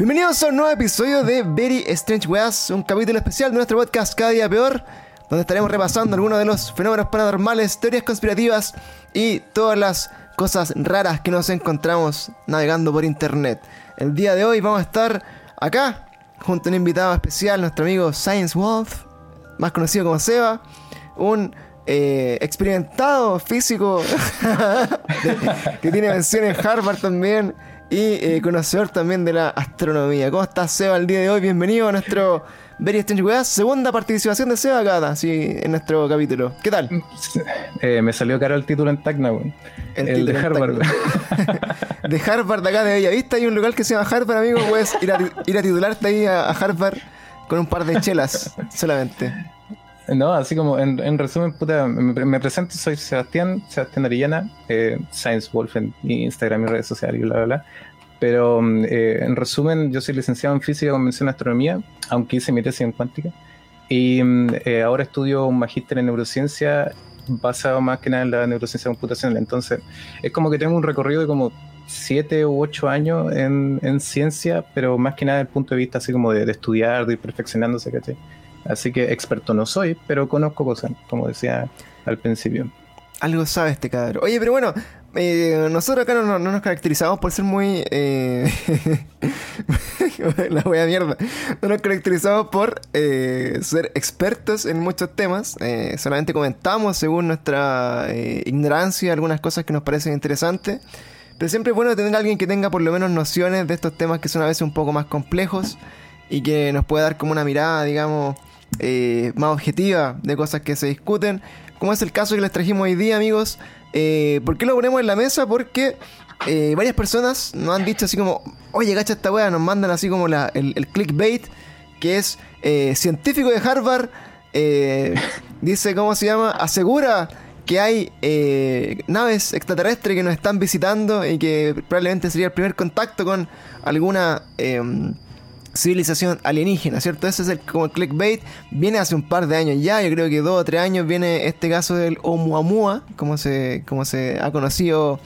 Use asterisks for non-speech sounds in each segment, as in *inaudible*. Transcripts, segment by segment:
Bienvenidos a un nuevo episodio de Very Strange Weas, un capítulo especial de nuestro podcast Cada Día Peor, donde estaremos repasando algunos de los fenómenos paranormales, teorías conspirativas y todas las cosas raras que nos encontramos navegando por internet. El día de hoy vamos a estar acá, junto a un invitado especial, nuestro amigo Science Wolf, más conocido como Seba, un eh, experimentado físico *laughs* que tiene mención en Harvard también y eh, conocedor también de la astronomía. ¿Cómo estás, Seba, el día de hoy? Bienvenido a nuestro Very Strange Weas, segunda participación de Seba acá, sí, en nuestro capítulo. ¿Qué tal? *laughs* Eh, me salió caro el título en Tacna, El, de Harvard. *laughs* de Harvard, acá de Bellavista, hay un lugar que se llama Harvard, amigo. Puedes ir a, ir a titularte ahí a, Harvard con un par de chelas solamente. No, así como en, resumen, puta, me, presento, soy Sebastián, Sebastián Arillana, eh, Science Wolf en Instagram y redes sociales y bla, bla, bla. Pero mm, eh, en resumen, yo soy licenciado en física con mención en astronomía, aunque hice mi tesis en cuántica. Y mm, eh, ahora estudio un magíster en neurociencia basado más que nada en la neurociencia computacional. Entonces, es como que tengo un recorrido de como siete u ocho años en, en ciencia, pero más que nada desde el punto de vista así como de, de estudiar, de ir perfeccionándose, ¿cachai? Así que experto no soy, pero conozco cosas, como decía al principio. Algo sabe este cabrón. Oye, pero bueno, eh, nosotros acá no, nos caracterizamos por ser muy. Eh, *laughs* la wea mierda. No nos caracterizamos por eh, ser expertos en muchos temas. solamente comentamos según nuestra ignorancia algunas cosas que nos parecen interesantes. Pero siempre es bueno tener a alguien que tenga por lo menos nociones de estos temas que son a veces un poco más complejos y que nos pueda dar como una mirada, digamos, más objetiva de cosas que se discuten. Como es el caso que les trajimos hoy día, amigos eh, ¿Por qué lo ponemos en la mesa? Porque eh, varias personas nos han dicho así como, oye, gacha esta wea, nos mandan así como el, clickbait, que es eh, científico de Harvard, dice, ¿cómo se llama? Asegura que hay naves extraterrestres que nos están visitando y que probablemente sería el primer contacto con alguna em, civilización alienígena, ¿cierto? Ese es el, como el clickbait. Viene hace un par de años ya, yo creo que dos o tres años viene este caso del Oumuamua, como se, como se ha conocido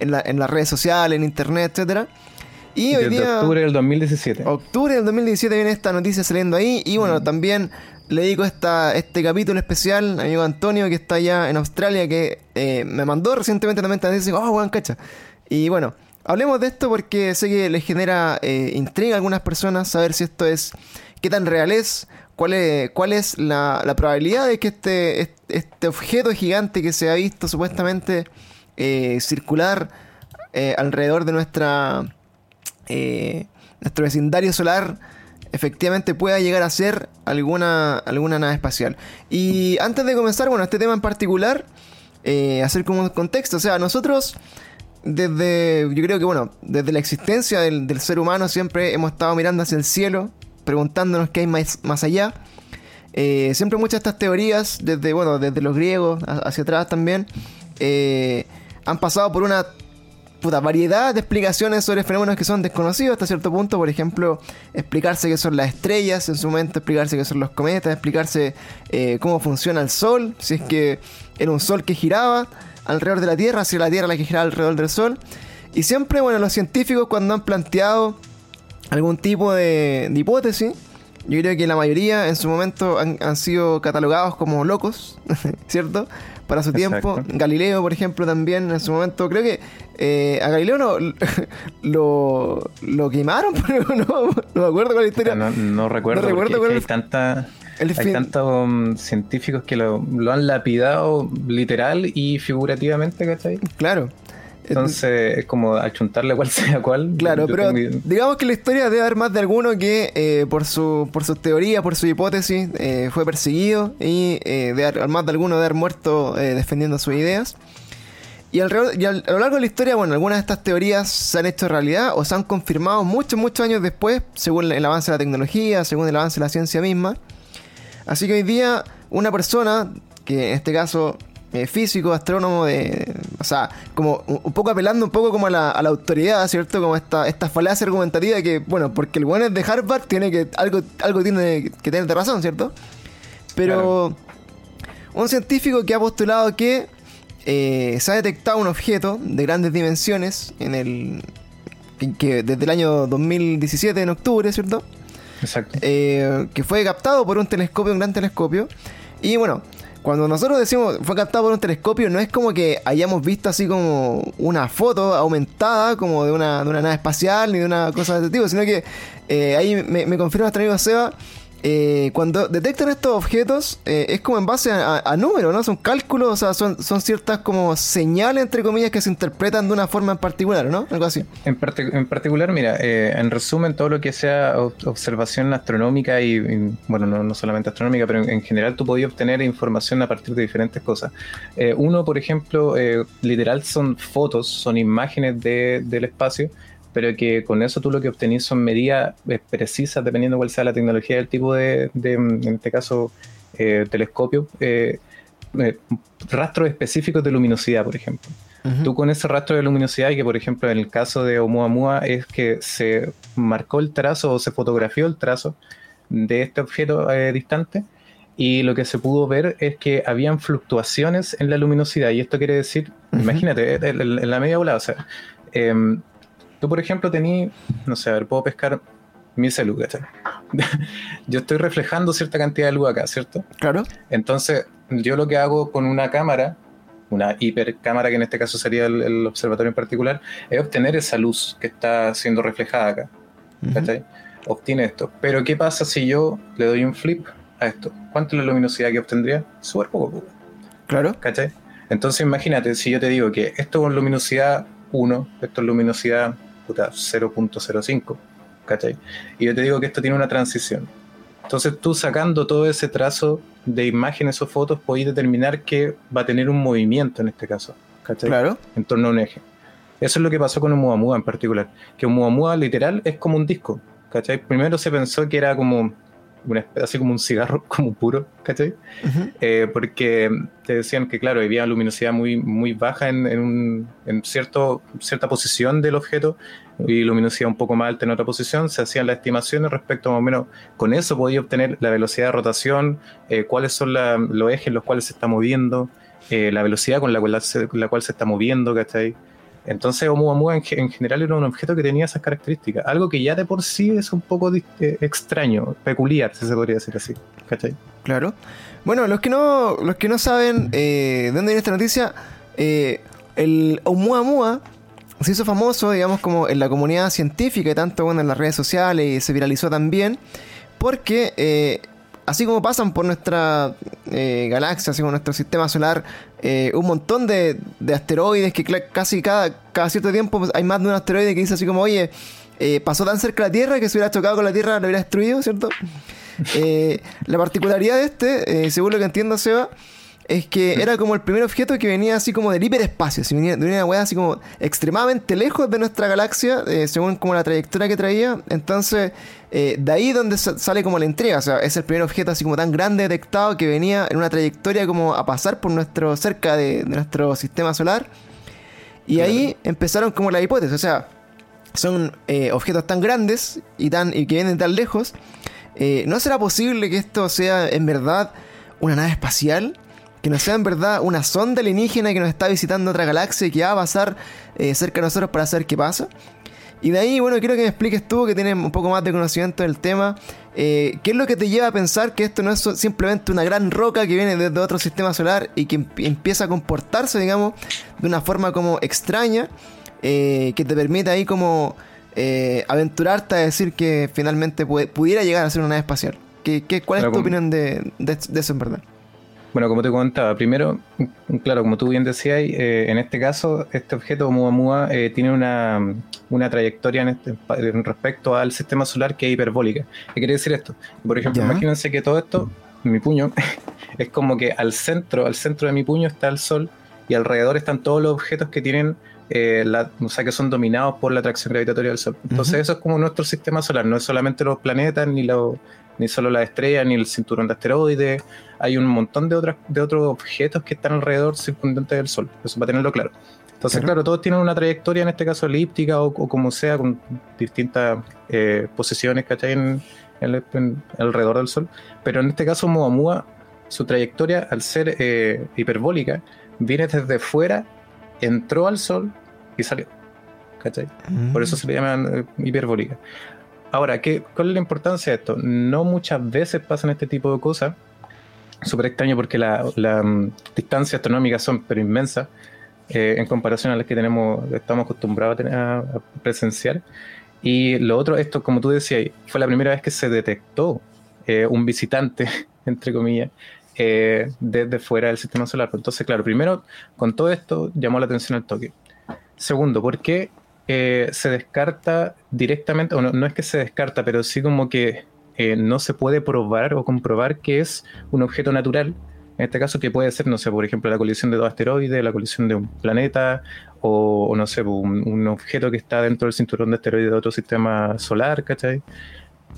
en, la, en las redes sociales, en internet, etcétera. Y hoy día... octubre del 2017. Octubre del 2017 viene esta noticia saliendo ahí. Y bueno, también le dedico esta, este capítulo especial a amigo Antonio, que está allá en Australia, que eh, me mandó recientemente también esta noticia. Oh, weón, cacha. Y bueno, Hablemos de esto porque sé que les genera eh, intriga a algunas personas saber si esto es, qué tan real es, cuál es, cuál es la, probabilidad de que este, este objeto gigante que se ha visto supuestamente eh, circular eh, alrededor de nuestra nuestro vecindario solar efectivamente pueda llegar a ser alguna, alguna nave espacial. Y antes de comenzar, bueno, este tema en particular, hacer como un contexto, o sea, nosotros desde, yo creo que bueno, desde la existencia del, ser humano siempre hemos estado mirando hacia el cielo, preguntándonos qué hay más, más allá. Eh, siempre muchas de estas teorías, desde, bueno, desde los griegos hacia atrás también, eh, han pasado por una puta variedad de explicaciones sobre fenómenos que son desconocidos hasta cierto punto. Por ejemplo, explicarse qué son las estrellas en su momento, explicarse qué son los cometas, explicarse eh, cómo funciona el sol, si es que era un sol que giraba alrededor de la Tierra, si la Tierra la que gira alrededor del Sol. Y siempre, bueno, los científicos cuando han planteado algún tipo de, hipótesis, yo creo que la mayoría en su momento han, sido catalogados como locos, *laughs* ¿cierto? Para su tiempo. Galileo, por ejemplo, también en su momento. Creo que eh, a Galileo lo, *laughs* lo, lo quemaron, *laughs* pero no, no, me acuerdo con la historia. No, recuerdo, no recuerdo porque hay tanta hay tantos um, científicos que lo, han lapidado literal y figurativamente, ¿cachai? Claro. Entonces es como achuntarle cual *laughs* sea cual. Claro, pero digamos que la historia debe haber más de alguno que eh, por su por sus teorías, por su hipótesis, eh, fue perseguido y eh, de, más de alguno de haber muerto defendiendo sus ideas. Y, a lo largo de la historia, bueno, algunas de estas teorías se han hecho realidad o se han confirmado muchos, muchos años después, según el avance de la tecnología, según el avance de la ciencia misma. Así que hoy día una persona, que en este caso eh, físico, astrónomo, de, o sea, como un poco apelando un poco como a la, autoridad, ¿cierto? Como esta, esta falacia argumentativa de que, bueno, porque el bueno es de Harvard, tiene que, algo, algo tiene que tener de razón, ¿cierto? Pero un científico que ha postulado que eh, se ha detectado un objeto de grandes dimensiones en el, que, desde el año 2017, en octubre, ¿cierto? Exacto. Eh, que fue captado por un telescopio, un gran telescopio. Y bueno, cuando nosotros decimos fue captado por un telescopio, no es como que hayamos visto así como una foto aumentada, como de una, de una nave espacial, ni de una cosa de este tipo, sino que eh, ahí me, confirma nuestro amigo Seba eh, cuando detectan estos objetos, eh, es como en base a, números, ¿no? Son cálculos, o sea, son, son ciertas como señales, entre comillas, que se interpretan de una forma en particular, ¿no? Algo así. En, en particular, mira, eh, en resumen, todo lo que sea observación astronómica y, bueno, no, solamente astronómica, pero en, general tú podías obtener información a partir de diferentes cosas. uno, por ejemplo, literal son fotos, son imágenes del espacio pero que con eso tú lo que obtenís son medidas eh, precisas dependiendo cuál sea la tecnología del tipo de, en este caso, eh, telescopio, eh, rastros específicos de luminosidad, por ejemplo. Tú con ese rastro de luminosidad, y que por ejemplo en el caso de Oumuamua es que se marcó el trazo o se fotografió el trazo de este objeto distante, y lo que se pudo ver es que habían fluctuaciones en la luminosidad, y esto quiere decir, imagínate, en, la media volada, o sea, em, Tú, por ejemplo, tenías, no sé, a ver, puedo pescar mi celu, *laughs* yo estoy reflejando cierta cantidad de luz acá, ¿cierto? Claro. Entonces, yo lo que hago con una cámara, una hipercámara, que en este caso sería el, observatorio en particular, es obtener esa luz que está siendo reflejada acá. Obtiene esto. Pero, ¿qué pasa si yo le doy un flip a esto? ¿Cuánto es la luminosidad que obtendría? Súper poco, poco. Claro. ¿Cachai? Entonces, imagínate, si yo te digo que esto con luminosidad 1, esto es luminosidad 0.05, ¿cachai? Y yo te digo que esto tiene una transición. Entonces tú sacando todo ese trazo de imágenes o fotos, podéis determinar que va a tener un movimiento en este caso, ¿cachai? Claro. En torno a un eje. Eso es lo que pasó con un Muamua en particular. Que un Muamua literal es como un disco, ¿cachai? Primero se pensó que era como así como un cigarro, *laughs* como puro, ¿cachai? Eh, porque te decían que, claro, había luminosidad muy, muy baja en, un, en cierto, cierta posición del objeto y luminosidad un poco más alta en otra posición. Se hacían las estimaciones respecto más o menos, con eso podía obtener la velocidad de rotación, eh, cuáles son los ejes en los cuales se está moviendo, eh, la velocidad con la cual, se, la cual se está moviendo, ¿cachai? Entonces Oumuamua en, en, general era un objeto que tenía esas características, algo que ya de por sí es un poco eh, extraño, peculiar, si se podría decir así. ¿Cachai? Claro. Bueno, los que no, los que no saben eh, de dónde viene esta noticia, eh, el Oumuamua se hizo famoso, digamos, como en la comunidad científica y tanto bueno, en las redes sociales y se viralizó también, porque eh, así como pasan por nuestra eh, galaxia, así como nuestro sistema solar, eh, un montón de, asteroides que casi cada, cada cierto tiempo pues, hay más de un asteroide que dice así como, oye, eh, pasó tan cerca de la Tierra que si hubiera chocado con la Tierra lo hubiera destruido, ¿cierto? *laughs* la particularidad de este, según lo que entiendo, Seba, es que era como el primer objeto que venía así como del hiperespacio, así venía de una weá así como extremadamente lejos de nuestra galaxia, eh, según como la trayectoria que traía. Entonces, eh, de ahí donde sale como la entrega, o sea, es el primer objeto así como tan grande detectado que venía en una trayectoria como a pasar por nuestro, cerca de, nuestro sistema solar. Y ahí empezaron como la hipótesis, o sea, son eh, objetos tan grandes y, tan, y que vienen tan lejos. ¿No será posible que esto sea en verdad una nave espacial? Que no sea en verdad una sonda alienígena que nos está visitando otra galaxia y que va a pasar eh, cerca de nosotros para saber qué pasa. Y de ahí, bueno, quiero que me expliques tú, que tienes un poco más de conocimiento del tema, eh, ¿qué es lo que te lleva a pensar que esto no es simplemente una gran roca que viene desde otro sistema solar y que empieza a comportarse, digamos, de una forma como extraña, eh, que te permite ahí como aventurarte a decir que finalmente pudiera llegar a ser una nave espacial? ¿Qué, cuál es tu opinión de eso en verdad? Bueno, como te comentaba, primero, claro, como tú bien decías, eh, en este caso, este objeto Muamua eh, tiene una, trayectoria en, este, respecto al sistema solar que es hiperbólica. ¿Qué quiere decir esto? Por ejemplo, imagínense que todo esto, mi puño, *laughs* es como que al centro, al centro de mi puño está el Sol y alrededor están todos los objetos que tienen eh, la, o sea, que son dominados por la atracción gravitatoria del Sol. Entonces, eso es como nuestro sistema solar, no es solamente los planetas ni los ni solo la estrella, ni el cinturón de asteroides. Hay un montón de, otras, de otros objetos que están alrededor circundante del Sol. Eso para tenerlo claro. Entonces, claro, todos tienen una trayectoria, en este caso elíptica o, como sea, con distintas eh, posiciones, ¿cachai? En, alrededor del Sol. Pero en este caso, Muamua, su trayectoria, al ser eh, hiperbólica, viene desde fuera, entró al Sol y salió. ¿cachai? Por eso se le llaman eh, hiperbólicas. Ahora, ¿qué, ¿cuál es la importancia de esto? No muchas veces pasan este tipo de cosas. Súper extraño porque las la, mm, distancias astronómicas son pero inmensas eh, en comparación a las que tenemos, estamos acostumbrados a, tener, a presenciar. Y lo otro, esto, como tú decías, fue la primera vez que se detectó eh, un visitante, *laughs* entre comillas, eh, desde fuera del sistema solar. Entonces, claro, primero, con todo esto llamó la atención el toque. Segundo, ¿por qué eh, se descarta directamente, o no, no, es que se descarta, pero sí como que no se puede probar o comprobar que es un objeto natural? En este caso, que puede ser, no sé, por ejemplo, la colisión de dos asteroides, la colisión de un planeta, o, no sé, un, objeto que está dentro del cinturón de asteroides de otro sistema solar, ¿cachai?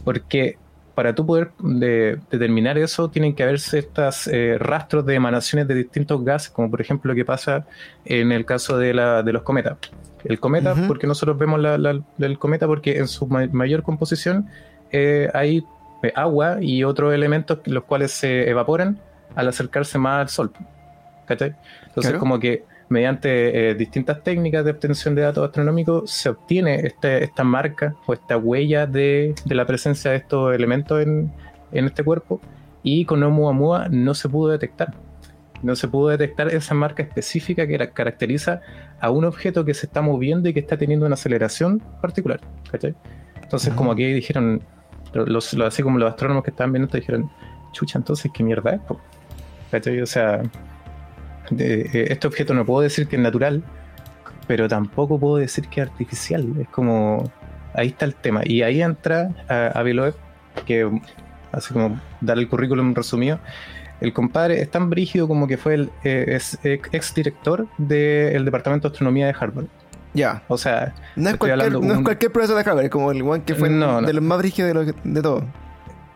Porque para tú poder determinar eso, tienen que haberse estos eh, rastros de emanaciones de distintos gases, como por ejemplo lo que pasa en el caso de, la, de los cometas. El cometa, porque nosotros vemos el cometa, porque en su mayor composición eh, hay eh, agua y otros elementos los cuales se evaporan al acercarse más al Sol. ¿Cachai? Entonces, como que mediante eh, distintas técnicas de obtención de datos astronómicos se obtiene este, esta marca o esta huella de, la presencia de estos elementos en, este cuerpo y con Oumuamua no se pudo detectar. No se pudo detectar esa marca específica que caracteriza a un objeto que se está moviendo y que está teniendo una aceleración particular. Entonces, como aquí dijeron, los, así como los astrónomos que estaban viendo esto dijeron, chucha, entonces, ¿qué mierda es? ¿Cachai? O sea, eh, este objeto no puedo decir que es natural, pero tampoco puedo decir que es artificial. Es como, ahí está el tema. Y ahí entra a, que así como dar el currículum resumido. El compadre es tan brígido como que fue el eh, es ex director del Departamento de Astronomía de Harvard. Ya. O sea, no es, cualquier, no es cualquier profesor de Harvard, es como el one que fue de los más brígidos de, de todo.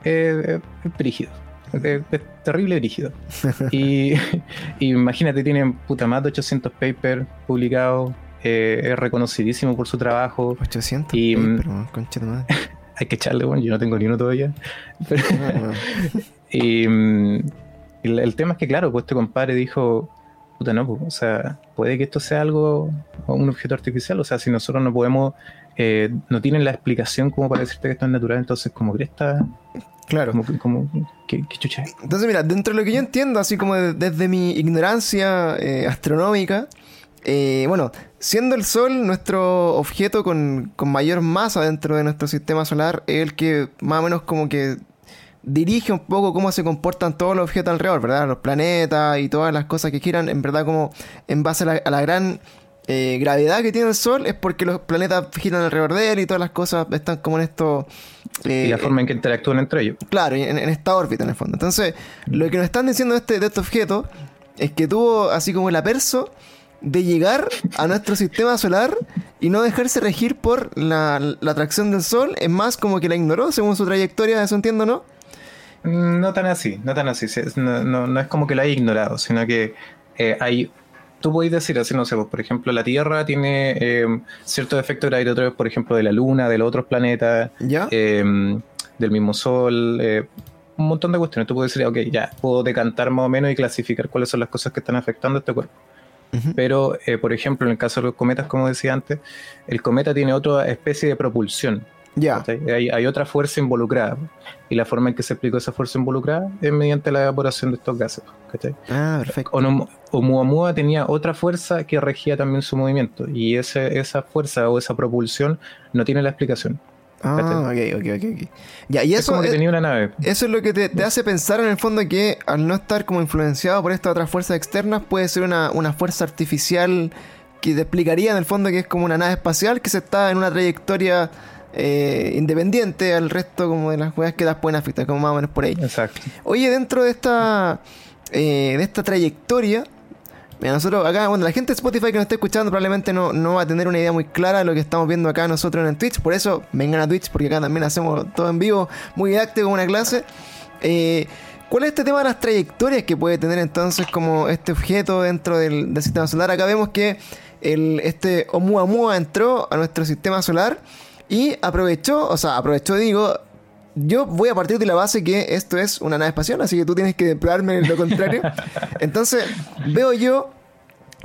Eh, es brígido. Es, terrible rígido. *laughs* y, imagínate, tiene puta más de 800 papers publicados. Eh, es reconocidísimo por su trabajo. 800 y, papers, concha de madre. *laughs* hay que echarle, bueno, yo no tengo ni uno todavía. Ah, *laughs* y el, tema es que, claro, pues este compadre dijo, puta, no, pues, o sea, puede que esto sea algo, un objeto artificial, o sea, si nosotros no podemos, eh, no tienen la explicación como para decirte que esto es natural, entonces como que está Claro. Como, ¿qué, chucha Entonces, mira, dentro de lo que yo entiendo, así como desde mi ignorancia eh, astronómica, eh, bueno, siendo el Sol nuestro objeto con, mayor masa dentro de nuestro sistema solar, es el que más o menos como que dirige un poco cómo se comportan todos los objetos alrededor, ¿verdad? Los planetas y todas las cosas que giran, en verdad como en base a la, gran eh, gravedad que tiene el Sol es porque los planetas giran alrededor de él y todas las cosas están como en esto y la forma en que interactúan entre ellos. Claro, en, esta órbita en el fondo. Entonces, lo que nos están diciendo este, de este objeto es que tuvo así como el aperso de llegar a nuestro sistema solar y no dejarse regir por la, atracción del Sol. Es más, como que la ignoró según su trayectoria, eso entiendo, ¿no? No tan así, no tan así. No, es como que lo haya ignorado, sino que eh, hay tú podéis decir así, no sé, pues, por ejemplo, la Tierra tiene eh, ciertos efectos gravitatorios, por ejemplo, de la Luna, de los otros planetas, eh, del mismo Sol, eh, un montón de cuestiones. Tú puedes decir, ok, ya, puedo decantar más o menos y clasificar cuáles son las cosas que están afectando a este cuerpo. Pero, por ejemplo, en el caso de los cometas, como decía antes, el cometa tiene otra especie de propulsión. Ya. Hay, otra fuerza involucrada. Y la forma en que se explicó esa fuerza involucrada es mediante la evaporación de estos gases. Ah, perfecto. O, tenía otra fuerza que regía también su movimiento. Y ese, esa fuerza o esa propulsión no tiene la explicación. Ah, ok, ok, ok. Ya, y eso, es que tenía una nave. Eso es lo que te, hace pensar en el fondo que al no estar como influenciado por estas otras fuerzas externas, puede ser una, una fuerza artificial que te explicaría en el fondo que es como una nave espacial que se está en una trayectoria eh, independiente al resto como de las juegas que das pueden afectar, como más o menos por ahí. Exacto. Oye, dentro de esta eh, de esta trayectoria, nosotros acá, bueno, la gente de Spotify que nos está escuchando probablemente no, no va a tener una idea muy clara de lo que estamos viendo acá nosotros en Twitch, por eso vengan a Twitch, porque acá también hacemos todo en vivo, muy didáctico, una clase. Eh, ¿Cuál es este tema de las trayectorias que puede tener entonces como este objeto dentro del, del sistema solar? Acá vemos que el, este Oumuamua entró a nuestro sistema solar y aprovechó, o sea, aprovechó, digo, yo voy a partir de la base que esto es una nave espacial, así que tú tienes que probarme lo contrario. *laughs* Entonces, veo yo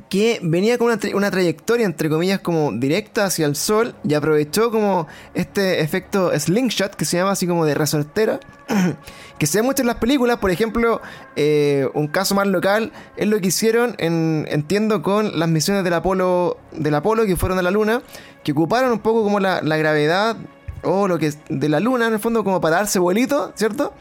que venía con una, tra- una trayectoria, entre comillas, como directa hacia el sol y aprovechó como este efecto slingshot que se llama así como de resortera, *clears throat* que se ve mucho en las películas. Por ejemplo, eh, un caso más local es lo que hicieron, en, entiendo, con las misiones del Apolo, del Apolo que fueron a la Luna, que ocuparon un poco como la, la gravedad o lo que es de la Luna, en el fondo, como para darse vuelito, ¿cierto?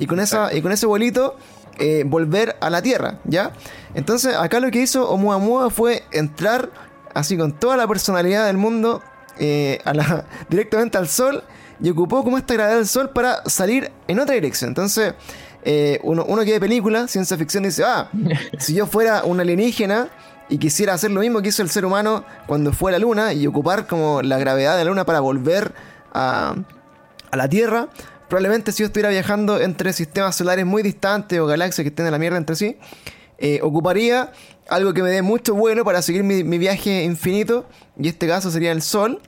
Y con, esa, y con ese vuelito eh, volver a la Tierra, ¿ya? Entonces, acá lo que hizo Oumuamua fue entrar así con toda la personalidad del mundo eh, a la- *laughs* directamente al Sol y ocupó como esta gravedad del Sol para salir en otra dirección. Entonces, eh, uno, uno que ve película, ciencia ficción, dice, ah, *laughs* si yo fuera un alienígena y quisiera hacer lo mismo que hizo el ser humano cuando fue a la Luna y ocupar como la gravedad de la Luna para volver a, a la Tierra, probablemente si yo estuviera viajando entre sistemas solares muy distantes o galaxias que estén en la mierda entre sí, eh, ocuparía algo que me dé mucho vuelo para seguir mi, viaje infinito, y este caso sería el Sol.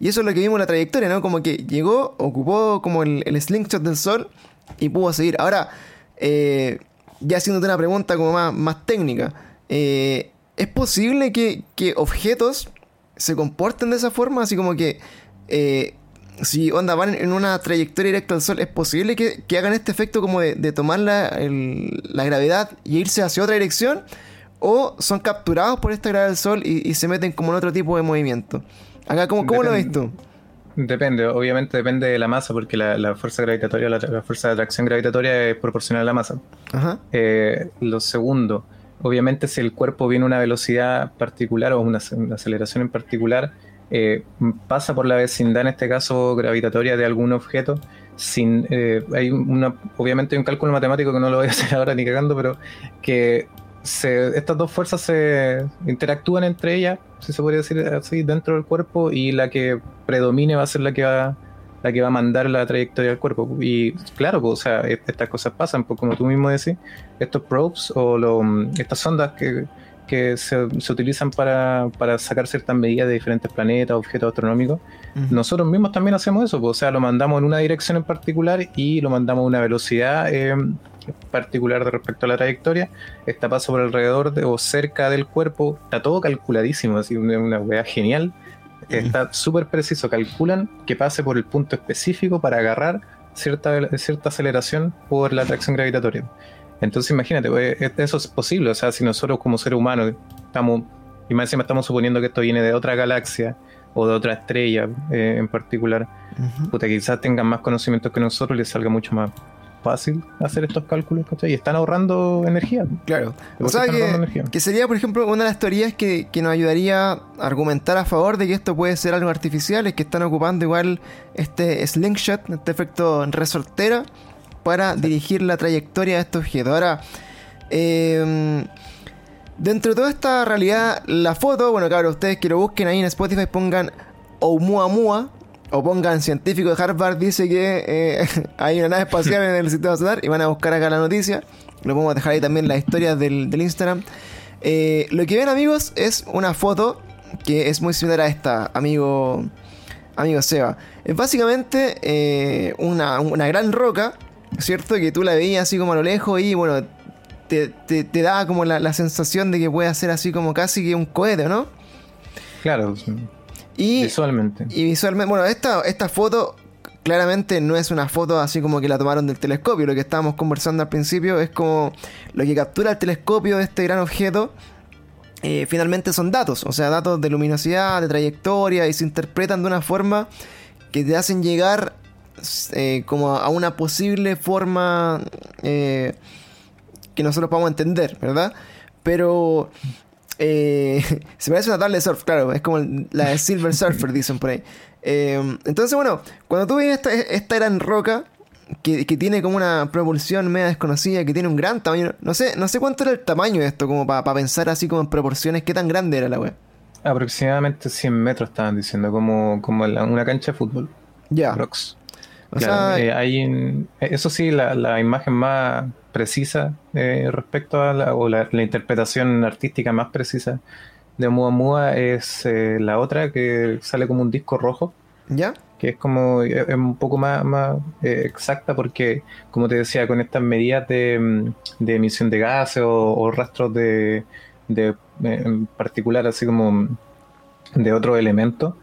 Y eso es lo que vimos en la trayectoria, ¿no? Como que llegó, ocupó como el, slingshot del Sol y pudo seguir. Ahora, eh, ya haciéndote una pregunta como más, más técnica, eh, ¿es posible que, que objetos se comporten de esa forma? Así como que si onda van en una trayectoria directa al Sol, ¿es posible que, que hagan este efecto como de, de tomar la, el- la gravedad y irse hacia otra dirección? ¿O son capturados por esta gravedad del Sol y, y se meten como en otro tipo de movimiento? Acá, ¿cómo, cómo lo ves tú? Depende, obviamente depende de la masa, porque la, la fuerza gravitatoria, la, la fuerza de atracción gravitatoria es proporcional a la masa. Ajá. Eh, lo segundo, obviamente si el cuerpo viene a una velocidad particular o una, una aceleración en particular, eh, pasa por la vecindad, en este caso gravitatoria, de algún objeto, sin, eh, hay una, obviamente hay un cálculo matemático que no lo voy a *laughs* hacer ahora ni cagando, pero que estas dos fuerzas se interactúan entre ellas, si se podría decir así, dentro del cuerpo y la que predomine va a ser la que va la que va a mandar la trayectoria del cuerpo. Y claro, pues, o sea, e- estas cosas pasan, pues como tú mismo decís, estos probes o lo- estas sondas que, que se, se utilizan para, para sacar ciertas medidas de diferentes planetas, objetos astronómicos, nosotros mismos también hacemos eso, pues, o sea, lo mandamos en una dirección en particular y lo mandamos a una velocidad eh, particular de respecto a la trayectoria. Esta pasa por alrededor de, o cerca del cuerpo, está todo calculadísimo, así una, una weá genial. Está súper preciso, calculan que pase por el punto específico para agarrar cierta, cierta aceleración por la atracción gravitatoria. Entonces imagínate, eh, eso es posible, o sea, si nosotros como seres humanos estamos, y más encima estamos suponiendo que esto viene de otra galaxia o de otra estrella eh, en particular, Ujú. puta, quizás tengan más conocimientos que nosotros y les salga mucho más fácil hacer estos cálculos, ¿cachai? Y están ahorrando energía. Claro. O sea que, que sería, por ejemplo, una de las teorías que, que nos ayudaría a argumentar a favor de que esto puede ser algo artificial, es que están ocupando igual este slingshot, este efecto resortera, para dirigir la trayectoria de estos objetos. Ahora, eh, dentro de toda esta realidad, la foto, bueno, claro, ustedes que lo busquen ahí en Spotify, pongan Oumuamua. O pongan científico de Harvard dice que eh, *laughs* hay una nave espacial en el sistema solar y van a buscar acá la noticia. Lo podemos dejar ahí también las historias del, del Instagram. Eh, lo que ven amigos es una foto que es muy similar a esta, amigo, amigo Seba. Es básicamente eh, una, una gran roca, ¿cierto? Que tú la veías así como a lo lejos y bueno, te, te, te da como la, la sensación de que puede ser así como casi que un cohete, ¿no? Claro, Y, visualmente. y visualmente, bueno, esta, esta foto claramente no es una foto así como que la tomaron del telescopio. Lo que estábamos conversando al principio es como lo que captura el telescopio de este gran objeto. eh, finalmente son datos, o sea, datos de luminosidad, de trayectoria, y se interpretan de una forma que te hacen llegar eh, como a una posible forma eh, que nosotros podamos entender, ¿verdad? Pero eh, *laughs* se parece a una tabla de surf, claro, es como la de Silver Surfer, dicen por ahí. Eh, entonces, bueno, cuando tú ves esta, esta gran roca, que, que tiene como una propulsión media desconocida, que tiene un gran tamaño, no sé, no sé cuánto era el tamaño de esto, como para pensar así como en proporciones, qué tan grande era la web. Aproximadamente 100 metros estaban diciendo, como, como la- una cancha de fútbol. Ya. Prox. O Claro, sea, eh, hay en- eso sí, la, la imagen más precisa eh, respecto a la, o la, la interpretación artística más precisa de Muamua es eh, la otra que sale como un disco rojo, ¿ya? que es como eh, es un poco más, más eh, exacta porque, como te decía, con estas medidas de, mm, de emisión de gases o, o rastros de, de, en particular, así como de otro elemento,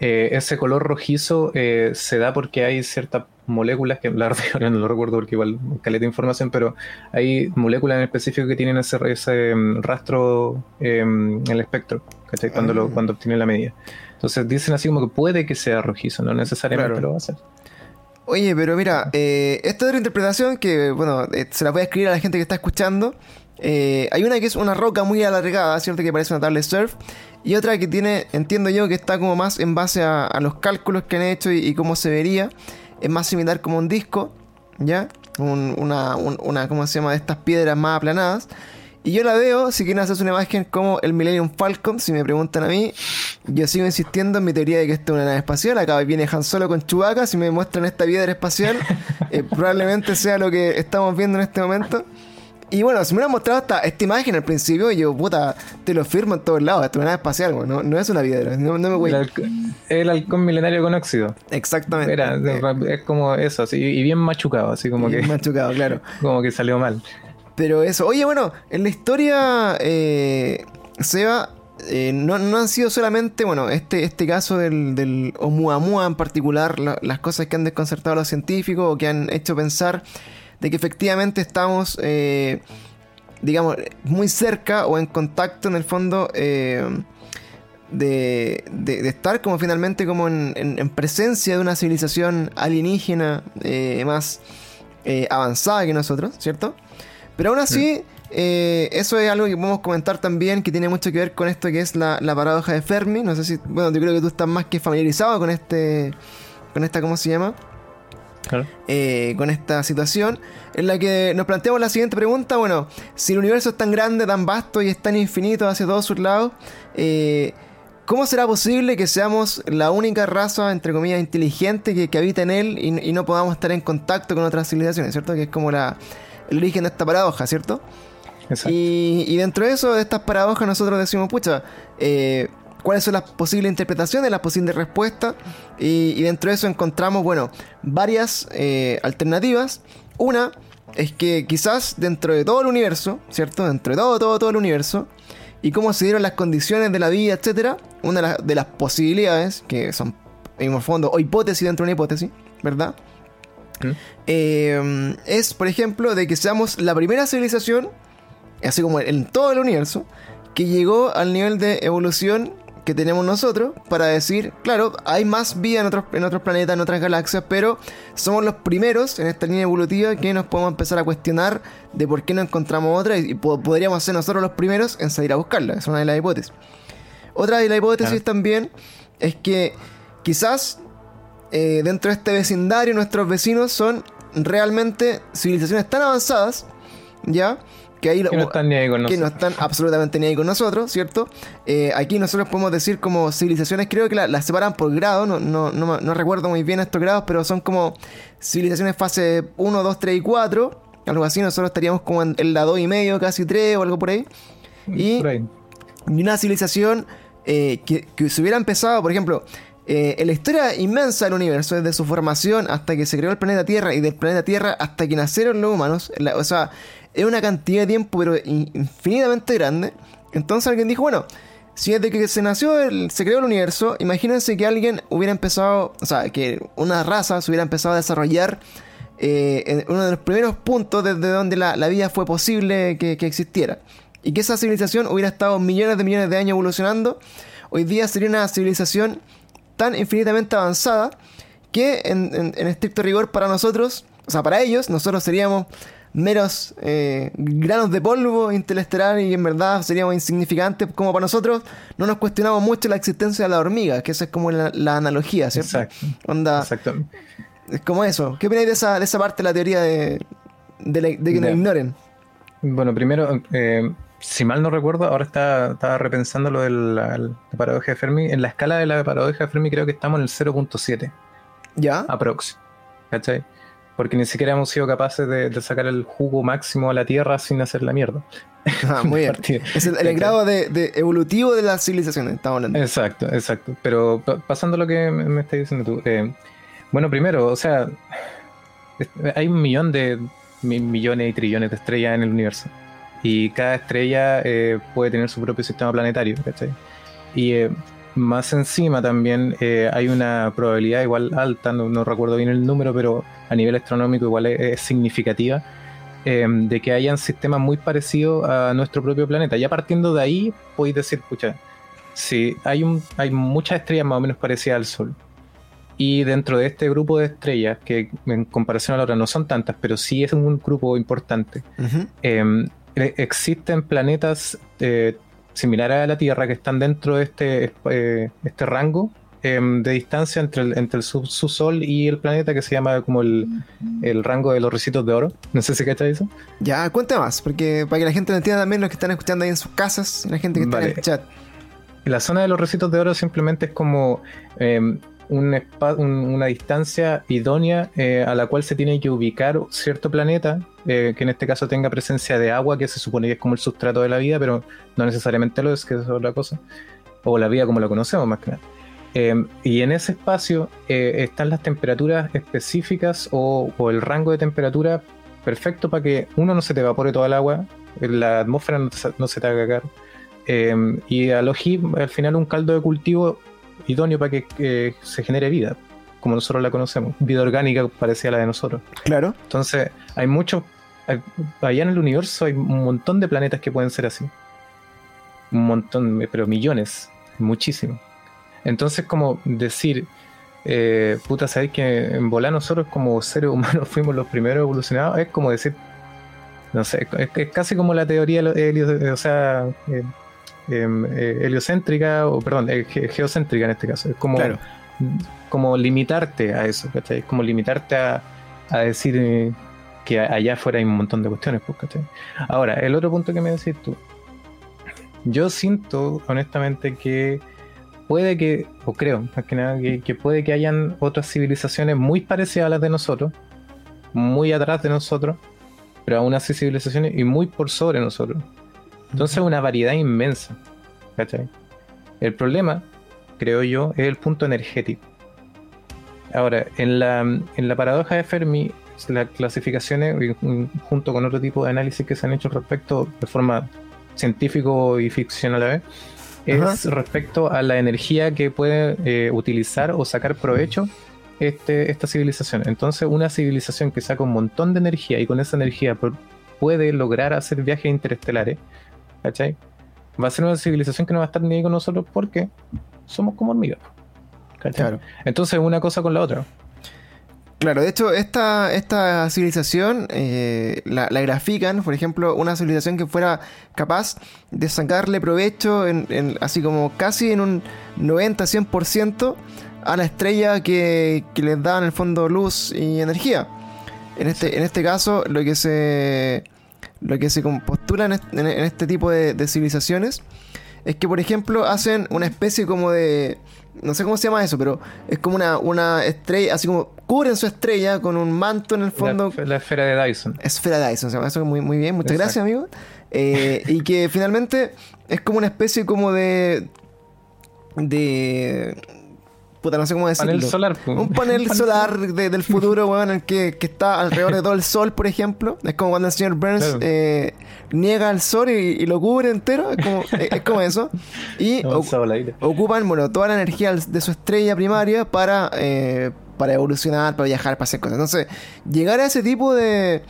eh, ese color rojizo eh, se da porque hay ciertas moléculas que la verdad *laughs* ahora no lo recuerdo porque igual caleta de información, pero hay moléculas en específico que tienen ese, ese mm, rastro em, en el espectro, ¿cachai? Cuando, lo, ah. cuando obtienen la medida. Entonces dicen así como que puede que sea rojizo, no necesariamente lo va a ser. Oye, pero mira, eh, esta otra interpretación que, bueno, se la voy a escribir a la gente que está escuchando. Eh, hay una que es una roca muy alargada, ¿cierto? Que parece una tabla de surf. Y otra que tiene, entiendo yo, que está como más en base a, los cálculos que han hecho y, cómo se vería. Es más similar como un disco, ¿ya? una, una, ¿cómo se llama? De estas piedras más aplanadas. Y yo la veo, si quieren hacer una imagen como el Millennium Falcon, si me preguntan a mí, yo sigo insistiendo en mi teoría de que esto es una nave espacial. Acá viene Han Solo con Chewbacca, si me muestran esta piedra espacial, *laughs* eh, probablemente sea lo que estamos viendo en este momento. Y bueno, si me hubieran mostrado esta, esta imagen al principio, yo, puta, te lo firmo en todos lados. Esto es una nave espacial, no, no es una piedra. No, me voy. El, halcón milenario con óxido. Exactamente. es como eso, así, y bien machucado, así como bien que. *laughs* machucado, claro. Como que salió mal. Pero eso. Oye, bueno, en la historia, eh, Seba, eh, no, han sido solamente, bueno, este, este caso del, del Oumuamua en particular, las cosas que han desconcertado a los científicos o que han hecho pensar de que efectivamente estamos, eh, digamos, muy cerca o en contacto en el fondo eh, de, de, estar como finalmente como en, en, presencia de una civilización alienígena eh, más avanzada que nosotros, ¿cierto? Pero aún así... eso es algo que podemos comentar también que tiene mucho que ver con esto que es la, la, paradoja de Fermi. No sé si, bueno, yo creo que tú estás más que familiarizado con este, con esta, ¿cómo se llama? Eh, con esta situación, en la que nos planteamos la siguiente pregunta, bueno, si el universo es tan grande, tan vasto y es tan infinito hacia todos sus lados, eh, ¿cómo será posible que seamos la única raza, entre comillas, inteligente que, habita en él y, no podamos estar en contacto con otras civilizaciones, ¿cierto? Que es como la, el origen de esta paradoja, ¿cierto? Y, y, dentro de eso, de estas paradojas, nosotros decimos, pucha, eh, cuáles son las posibles interpretaciones, las posibles respuestas. Y, dentro de eso encontramos, bueno, varias eh, alternativas. Una es que quizás dentro de todo el universo, ¿cierto? Dentro de todo, todo, todo el universo, y cómo se dieron las condiciones de la vida, etcétera, una de, las posibilidades, que son en el fondo, o hipótesis dentro de una hipótesis, ¿verdad? Eh, es, por ejemplo, de que seamos la primera civilización, así como en todo el universo, que llegó al nivel de evolución que tenemos nosotros para decir, claro, hay más vida en otros, en otros planetas, en otras galaxias, pero somos los primeros en esta línea evolutiva que nos podemos empezar a cuestionar de por qué no encontramos otra y, podríamos ser nosotros los primeros en salir a buscarla. Es una de las hipótesis. Otra de las hipótesis también es que quizás eh, dentro de este vecindario nuestros vecinos son realmente civilizaciones tan avanzadas, ¿ya? Que no están ni ahí con nosotros. Que no están absolutamente ni ahí con nosotros, ¿cierto? Eh, aquí nosotros podemos decir como civilizaciones, creo que las separan por grado, no, no, no, recuerdo muy bien estos grados, pero son como civilizaciones fase 1, 2, 3 y 4, algo así, nosotros estaríamos como en, la 2 y medio, casi 3 o algo por ahí. Y, una civilización eh, que, que se hubiera empezado, por ejemplo, eh, en la historia inmensa del universo, desde su formación hasta que se creó el planeta Tierra y del planeta Tierra hasta que nacieron los humanos, o sea, es una cantidad de tiempo, pero infinitamente grande. Entonces alguien dijo, bueno, si desde que se nació, se creó el universo, imagínense que alguien hubiera empezado, o sea, que una raza se hubiera empezado a desarrollar eh, en uno de los primeros puntos desde donde la, vida fue posible que, existiera. Y que esa civilización hubiera estado millones de millones de años evolucionando. Hoy día sería una civilización tan infinitamente avanzada que en estricto rigor para nosotros, o sea, para ellos, nosotros seríamos meros eh, granos de polvo interestelar y en verdad seríamos insignificantes como para nosotros, no nos cuestionamos mucho la existencia de la hormiga, que esa es como la, analogía, ¿cierto? Exacto. Onda, Es como eso. ¿Qué opináis de esa, de esa parte de la teoría de, de, que nos ignoren? Bueno, primero, eh, si mal no recuerdo, ahora está, estaba repensando lo de la, paradoja de Fermi. En la escala de la paradoja de Fermi creo que estamos en el 0.7. ¿Ya? Aprox. ¿Cachai? Porque ni siquiera hemos sido capaces de, sacar el jugo máximo a la Tierra sin hacer la mierda. Ah, muy bien. *laughs* es el, grado de, evolutivo de las civilizaciones, estamos hablando. Exacto, exacto. Pero pasando a lo que me, estás diciendo tú. Eh, bueno, primero, o sea, hay un millón de millones y trillones de estrellas en el universo. Y cada estrella eh, puede tener su propio sistema planetario, ¿cachai? Y eh, más encima también eh, hay una probabilidad igual alta, no, recuerdo bien el número, pero a nivel astronómico igual es, significativa, de que hayan sistemas muy parecidos a nuestro propio planeta. Ya partiendo de ahí, podéis decir, escucha, si hay, un, hay muchas estrellas más o menos parecidas al Sol, y dentro de este grupo de estrellas, que en comparación a la otra no son tantas, pero sí es un grupo importante, em, e, existen planetas eh, similares a la Tierra que están dentro de este, eh, este rango em, de distancia entre el, entre su, Sol y el planeta que se llama como el, rango de los recitos de oro. No sé si cachai eso. Ya, cuenta más, porque para que la gente lo entienda también, los que están escuchando ahí en sus casas, la gente que está en el chat. La zona de los recitos de oro simplemente es como una distancia idónea eh, a la cual se tiene que ubicar cierto planeta, eh, que en este caso tenga presencia de agua, que se supone que es como el sustrato de la vida, pero no necesariamente lo es, que es otra cosa, o la vida como la conocemos más que nada. Eh, y en ese espacio están las temperaturas específicas o, el rango de temperatura perfecto para que uno no se te evapore toda el agua, la atmósfera no, se te haga cagar. y a al final un caldo de cultivo idóneo para que, se genere vida, como nosotros la conocemos, vida orgánica parecida a la de nosotros. Claro. Entonces, hay muchos, allá en el universo hay un montón de planetas que pueden ser así. Un montón, pero millones, muchísimos. Entonces, como decir, eh, puta, sabéis que en volar nosotros como seres humanos *laughs* fuimos los primeros evolucionados, es como decir, no sé, es, casi como la teoría, o sea, eh, Em, eh, heliocéntrica, o perdón, eh, geocéntrica en este caso. Es como, como limitarte a eso, Es como limitarte a, decir eh, que allá afuera hay un montón de cuestiones, pues, Ahora, el otro punto que me decís tú. Yo siento, honestamente, que puede que, o creo, más que nada, que, que puede que hayan otras civilizaciones muy parecidas a las de nosotros, muy atrás de nosotros, pero aún así civilizaciones y muy por sobre nosotros. Entonces, una variedad inmensa. ¿Cachai? El problema, creo yo, es el punto energético. Ahora, en la, en la paradoja de Fermi, las clasificaciones, junto con otro tipo de análisis que se han hecho respecto de forma científico y ficción a la vez, es respecto a la energía que puede eh, utilizar o sacar provecho este, esta civilización. Entonces, una civilización que saca un montón de energía y con esa energía puede lograr hacer viajes interestelares, ¿cachai? Va a ser una civilización que no va a estar ni ahí con nosotros porque somos como hormigas. ¿cachai? Entonces, una cosa con la otra. Claro, de hecho, esta, esta civilización eh, la, grafican, por ejemplo, una civilización que fuera capaz de sacarle provecho, en, así como casi en un 90-100% a la estrella que, que, les da en el fondo luz y energía. En este, en este caso, lo que se lo que se postula en este, tipo de, civilizaciones es que, por ejemplo, hacen una especie como de. No sé cómo se llama eso, pero es como una, una estrella, así como cubren su estrella con un manto en el fondo. La, esfera de Dyson. Esfera de Dyson, se llama eso muy, muy bien, muchas gracias, amigo. Eh, y que finalmente es como una especie como de. de puta, no sé cómo decirlo. *laughs* Panel solar, Un panel solar del futuro, weón, el que, que, está alrededor de todo el sol, por ejemplo. Es como cuando el señor Burns eh, niega al sol y, lo cubre entero. Es como, es, como eso. Y *laughs* ocupan, bueno, toda la energía de su estrella primaria para, eh, para evolucionar, para viajar, para hacer cosas. Entonces, llegar a ese tipo de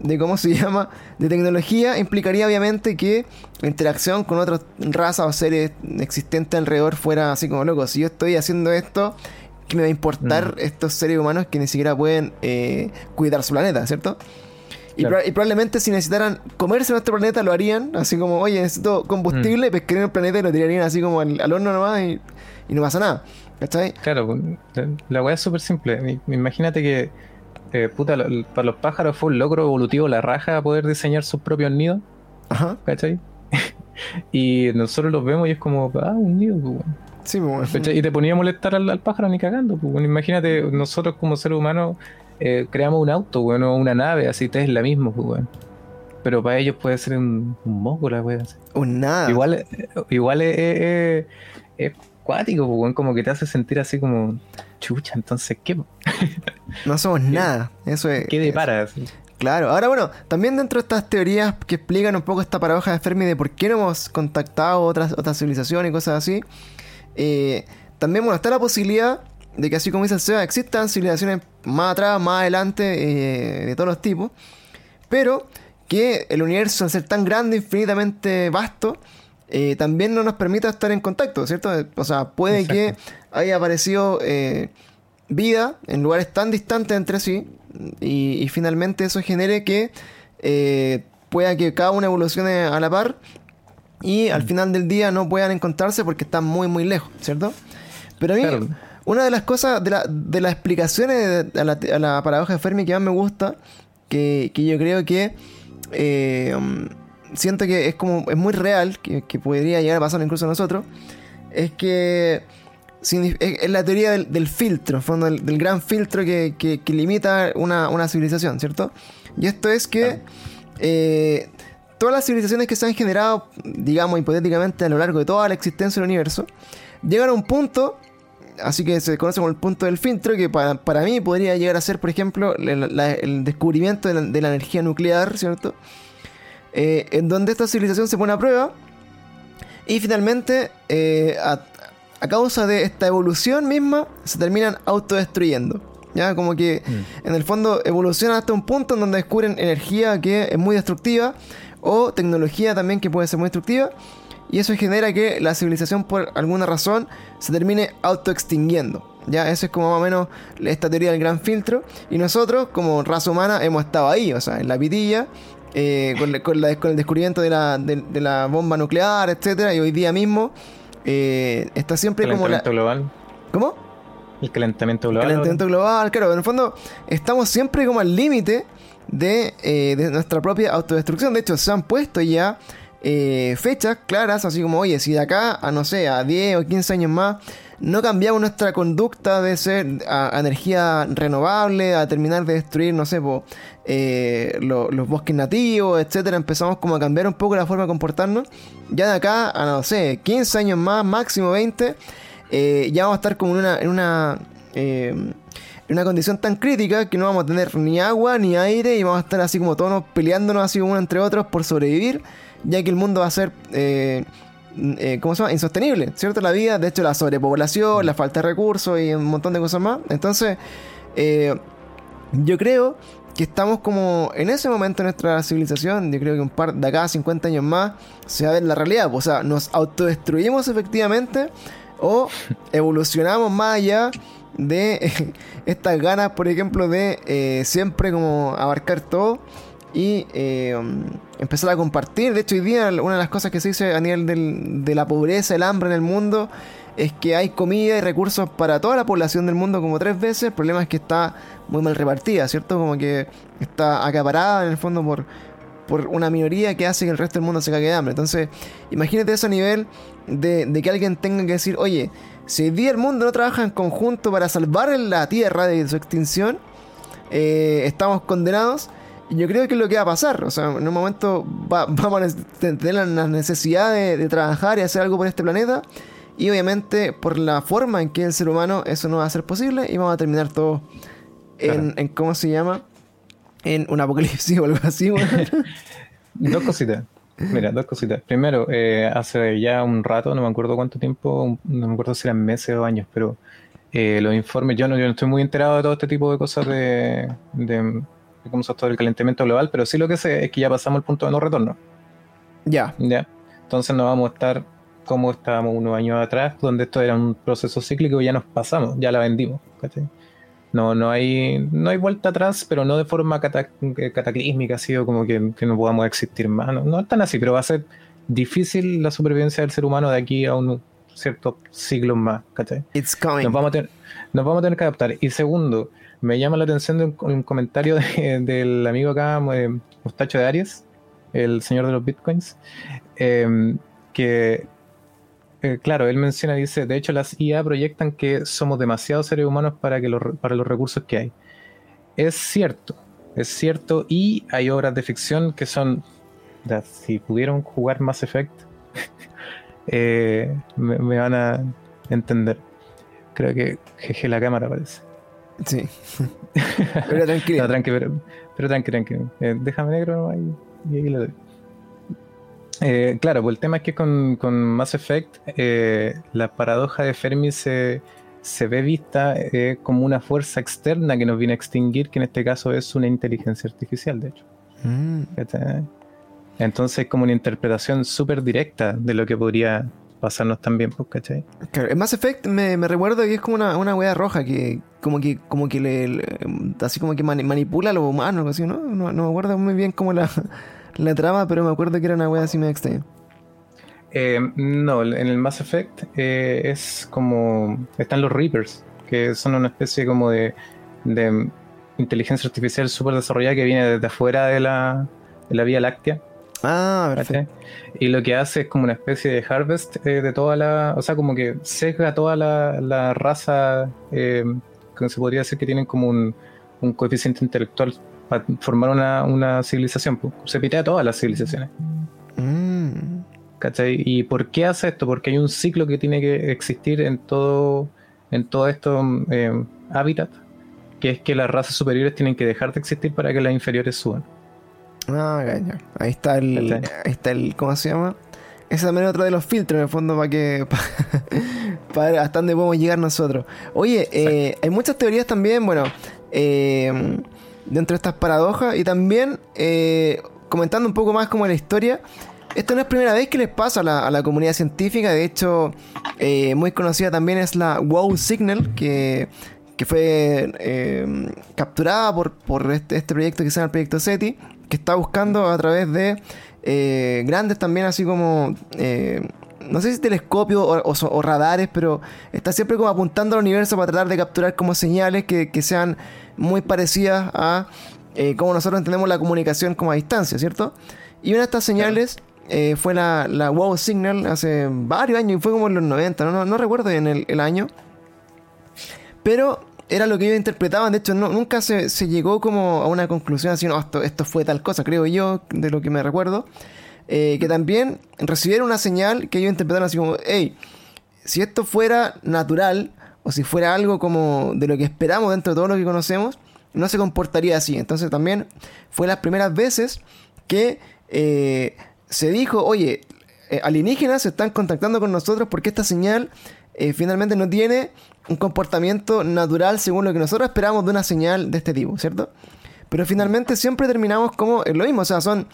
de cómo se *laughs* llama, de tecnología, implicaría obviamente que la interacción con otras razas o seres existentes alrededor fuera así como loco. Si yo estoy haciendo esto, ¿qué me va a importar mm. estos seres humanos que ni siquiera pueden eh, cuidar su planeta, ¿cierto? Y, probablemente si necesitaran comerse nuestro planeta lo harían, así como, oye, necesito combustible, mm. pescarían el planeta y lo tirarían así como al, horno nomás y, y, no pasa nada. ¿Cachai? Claro, la weá es súper simple. Imagínate que eh, puta, para los pájaros fue un logro evolutivo la raja poder diseñar sus propios nidos. Ajá. ¿Cachai? *laughs* y nosotros los vemos y es como, ah, un nido, pues, Sí, pues, Y te ponía a molestar al, pájaro ni cagando, pues, Imagínate, nosotros como seres humanos eh, creamos un auto, bueno, una nave, así Tesla mismo, pues, Pero para ellos puede ser un, moco la wea. Un nada. Igual, igual es, es, cuático, pues, como que te hace sentir así como chucha, entonces, ¿qué? no somos *laughs* nada. Eso es. ¿Qué depara? Claro, ahora bueno, también dentro de estas teorías que explican un poco esta paradoja de Fermi de por qué no hemos contactado otras, otras civilizaciones y cosas así, eh, también bueno, está la posibilidad de que así como dice el existan civilizaciones más atrás, más adelante, eh, de todos los tipos, pero que el universo al ser tan grande, infinitamente vasto, eh, también no nos permita estar en contacto, ¿cierto? O sea, puede que haya aparecido vida en lugares tan distantes entre sí y, finalmente eso genere que eh, pueda que cada uno evolucione a la par y al mm. final del día no puedan encontrarse porque están muy muy lejos, ¿cierto? Pero a mí, una de las cosas, de, de las explicaciones a la, paradoja de Fermi que más me gusta, que, yo creo que eh, siento que es como es muy real, que, que podría llegar a pasar incluso a nosotros, es que es la teoría del, filtro, fondo del, gran filtro que, limita una, civilización, ¿cierto? Y esto es que eh, todas las civilizaciones que se han generado, digamos hipotéticamente a lo largo de toda la existencia del universo, llegan a un punto, así que se conoce como el punto del filtro, que para, mí podría llegar a ser, por ejemplo, el, descubrimiento de la, energía nuclear, ¿cierto? Eh, en donde esta civilización se pone a prueba y finalmente, eh, a causa de esta evolución misma, se terminan autodestruyendo. ¿Ya? Como que mm. en el fondo evolucionan hasta un punto en donde descubren energía que es muy destructiva o tecnología también que puede ser muy destructiva. Y eso genera que la civilización por alguna razón se termine autoextinguiendo. Ya, eso es como más o menos esta teoría del gran filtro. Y nosotros, como raza humana, hemos estado ahí, o sea, en la pitilla, eh, con, el descubrimiento de la, de la bomba nuclear, etcétera, y hoy día mismo eh, está siempre como la... global. ¿Cómo? El calentamiento global. El calentamiento global, claro. En el fondo, estamos siempre como al límite de, eh, de, nuestra propia autodestrucción. De hecho, se han puesto ya eh, fechas claras, así como, oye, si de acá a, no sé, a 10 o 15 años más, no cambiamos nuestra conducta de ser a, energía renovable, a terminar de destruir, no sé, eh, los bosques nativos, etcétera, empezamos como a cambiar un poco la forma de comportarnos. Ya de acá a, no sé, 15 años más, máximo 20, eh, ya vamos a estar como en una... En una eh, en una condición tan crítica que no vamos a tener ni agua ni aire y vamos a estar así como todos peleándonos así uno entre otros por sobrevivir, ya que el mundo va a ser ¿cómo se llama? Insostenible, ¿cierto? La vida, de hecho, la sobrepoblación, la falta de recursos y un montón de cosas más. Entonces, eh, yo creo que estamos como en ese momento de nuestra civilización, yo creo que un par de acá 50 años más se va a ver la realidad, o sea, nos autodestruimos efectivamente o *laughs* evolucionamos más allá de *laughs* estas ganas, por ejemplo, de eh, siempre como abarcar todo y eh, empezar a compartir. De hecho, hoy día una de las cosas que se dice a nivel de la pobreza, el hambre en el mundo, es que hay comida y recursos para toda la población del mundo como tres veces. El problema es que está muy mal repartida, ¿cierto? Como que está acaparada en el fondo por, por una minoría que hace que el resto del mundo se cague de hambre. Entonces, imagínate eso a nivel de, de que alguien tenga que decir, oye, si hoy día el mundo no trabaja en conjunto para salvar la Tierra de su extinción, eh, estamos condenados yo creo que es lo que va a pasar. O sea, en un momento *laughs* vamos a tener la necesidad de, trabajar y hacer algo por este planeta. Y obviamente, por la forma en que el ser humano, eso no va a ser posible. Y vamos a terminar todo en, ¿cómo se llama? En un apocalipsis *laughs* o algo así. *laughs* dos cositas. Mira, dos cositas. Primero, eh, hace ya un rato, no me acuerdo cuánto tiempo, no me acuerdo si eran meses o años, pero eh, los informes, yo no, yo no estoy muy enterado de todo este tipo de cosas de cómo se todo el calentamiento global, pero sí lo que sé es que ya pasamos el punto de no retorno. Ya. Ya. Entonces no vamos a estar como estábamos unos años atrás, donde esto era un proceso cíclico, ya nos pasamos, ya la vendimos. No, no hay, no hay vuelta atrás, pero no de forma eh, cataclísmica, ha sido como que, no podamos existir más. No, no es tan así, pero va a ser difícil la supervivencia del ser humano de aquí a un cierto siglo más. It's coming. Nos vamos, a tener, nos vamos a tener que adaptar. Y segundo, me llama la atención de un, comentario *laughs* del amigo acá, eh, Mustacho de Aries, el señor de los bitcoins, em, que, eh, claro, él menciona, dice, de hecho las IA proyectan que somos demasiados seres humanos para, que los, para los recursos que hay. Es cierto, es cierto, y hay obras de ficción que son, si pudieron jugar Mass Effect, *laughs* eh, me, me, van a entender. Creo que jeje la cámara parece. Sí. *laughs* pero tranquilo. no, tranqui, pero, pero tranqui, tranqui. Eh, déjame negro y, y ahí le doy. Eh, claro, pues el tema es que con, con Mass Effect eh, la paradoja de Fermi se, se ve vista eh, como una fuerza externa que nos viene a extinguir, que en este caso es una inteligencia artificial, de hecho. Mm. Entonces es como una interpretación súper directa de lo que podría pasarnos también, pues, ¿cachai? Claro, en Mass Effect me, me recuerdo que es como una, una wea roja que como que como que le, le- así como que mani- manipula a los humanos, algo así, ¿no? No, no me acuerdo muy bien cómo la, *laughs* la trama, pero me acuerdo que era una wea así medio extraña. Eh, no, en el Mass Effect eh, es como. Están los Reapers, que son una especie como de, de inteligencia artificial súper desarrollada que viene desde afuera de la, de la Vía Láctea. Ah, perfecto. Y lo que hace es como una especie de harvest eh, de toda la. O sea, como que sesga toda la, la raza. Eh, que se podría decir que tienen como un, un coeficiente intelectual para formar una, una civilización. Se pitea todas las civilizaciones. Mm. ¿Cachai? ¿Y por qué hace esto? Porque hay un ciclo que tiene que existir en todo, en todo esto eh, hábitat, que es que las razas superiores tienen que dejar de existir para que las inferiores suban. Ah, ya. Ahí está el. Ahí está el. ¿Cómo se llama? Ese también es otro de los filtros, en el fondo, para que. *laughs* Para, ver hasta dónde podemos llegar nosotros. Oye, eh, hay muchas teorías también, bueno, eh, dentro de estas paradojas. Y también, eh, comentando un poco más como la historia. Esto no es primera vez que les pasa a la, a la comunidad científica. De hecho, muy conocida también es la WOW Signal, que, que fue capturada por, por este, este proyecto que se llama el proyecto SETI, que está buscando a través de eh, grandes también, así como, eh, no sé si telescopios o, o so- o radares, pero está siempre como apuntando al universo para tratar de capturar como señales que, que sean muy parecidas a eh, cómo nosotros entendemos la comunicación como a distancia, ¿cierto? Y una de estas señales eh, fue la, la WOW Signal hace varios años, y fue como en los 90, no, no, no recuerdo bien el, el año. Pero era lo que ellos interpretaban, de hecho no, nunca se, llegó como a una conclusión así, no, esto, esto fue tal cosa, creo yo, de lo que me recuerdo. Eh, que también recibieron una señal que ellos interpretaron así como, hey, si esto fuera natural, o si fuera algo como de lo que esperamos dentro de todo lo que conocemos, no se comportaría así. Entonces también fue las primeras veces que eh, se dijo, oye, eh, alienígenas se están contactando con nosotros porque esta señal eh, finalmente no tiene un comportamiento natural según lo que nosotros esperamos de una señal de este tipo, ¿cierto? Pero finalmente siempre terminamos como lo mismo, o sea, son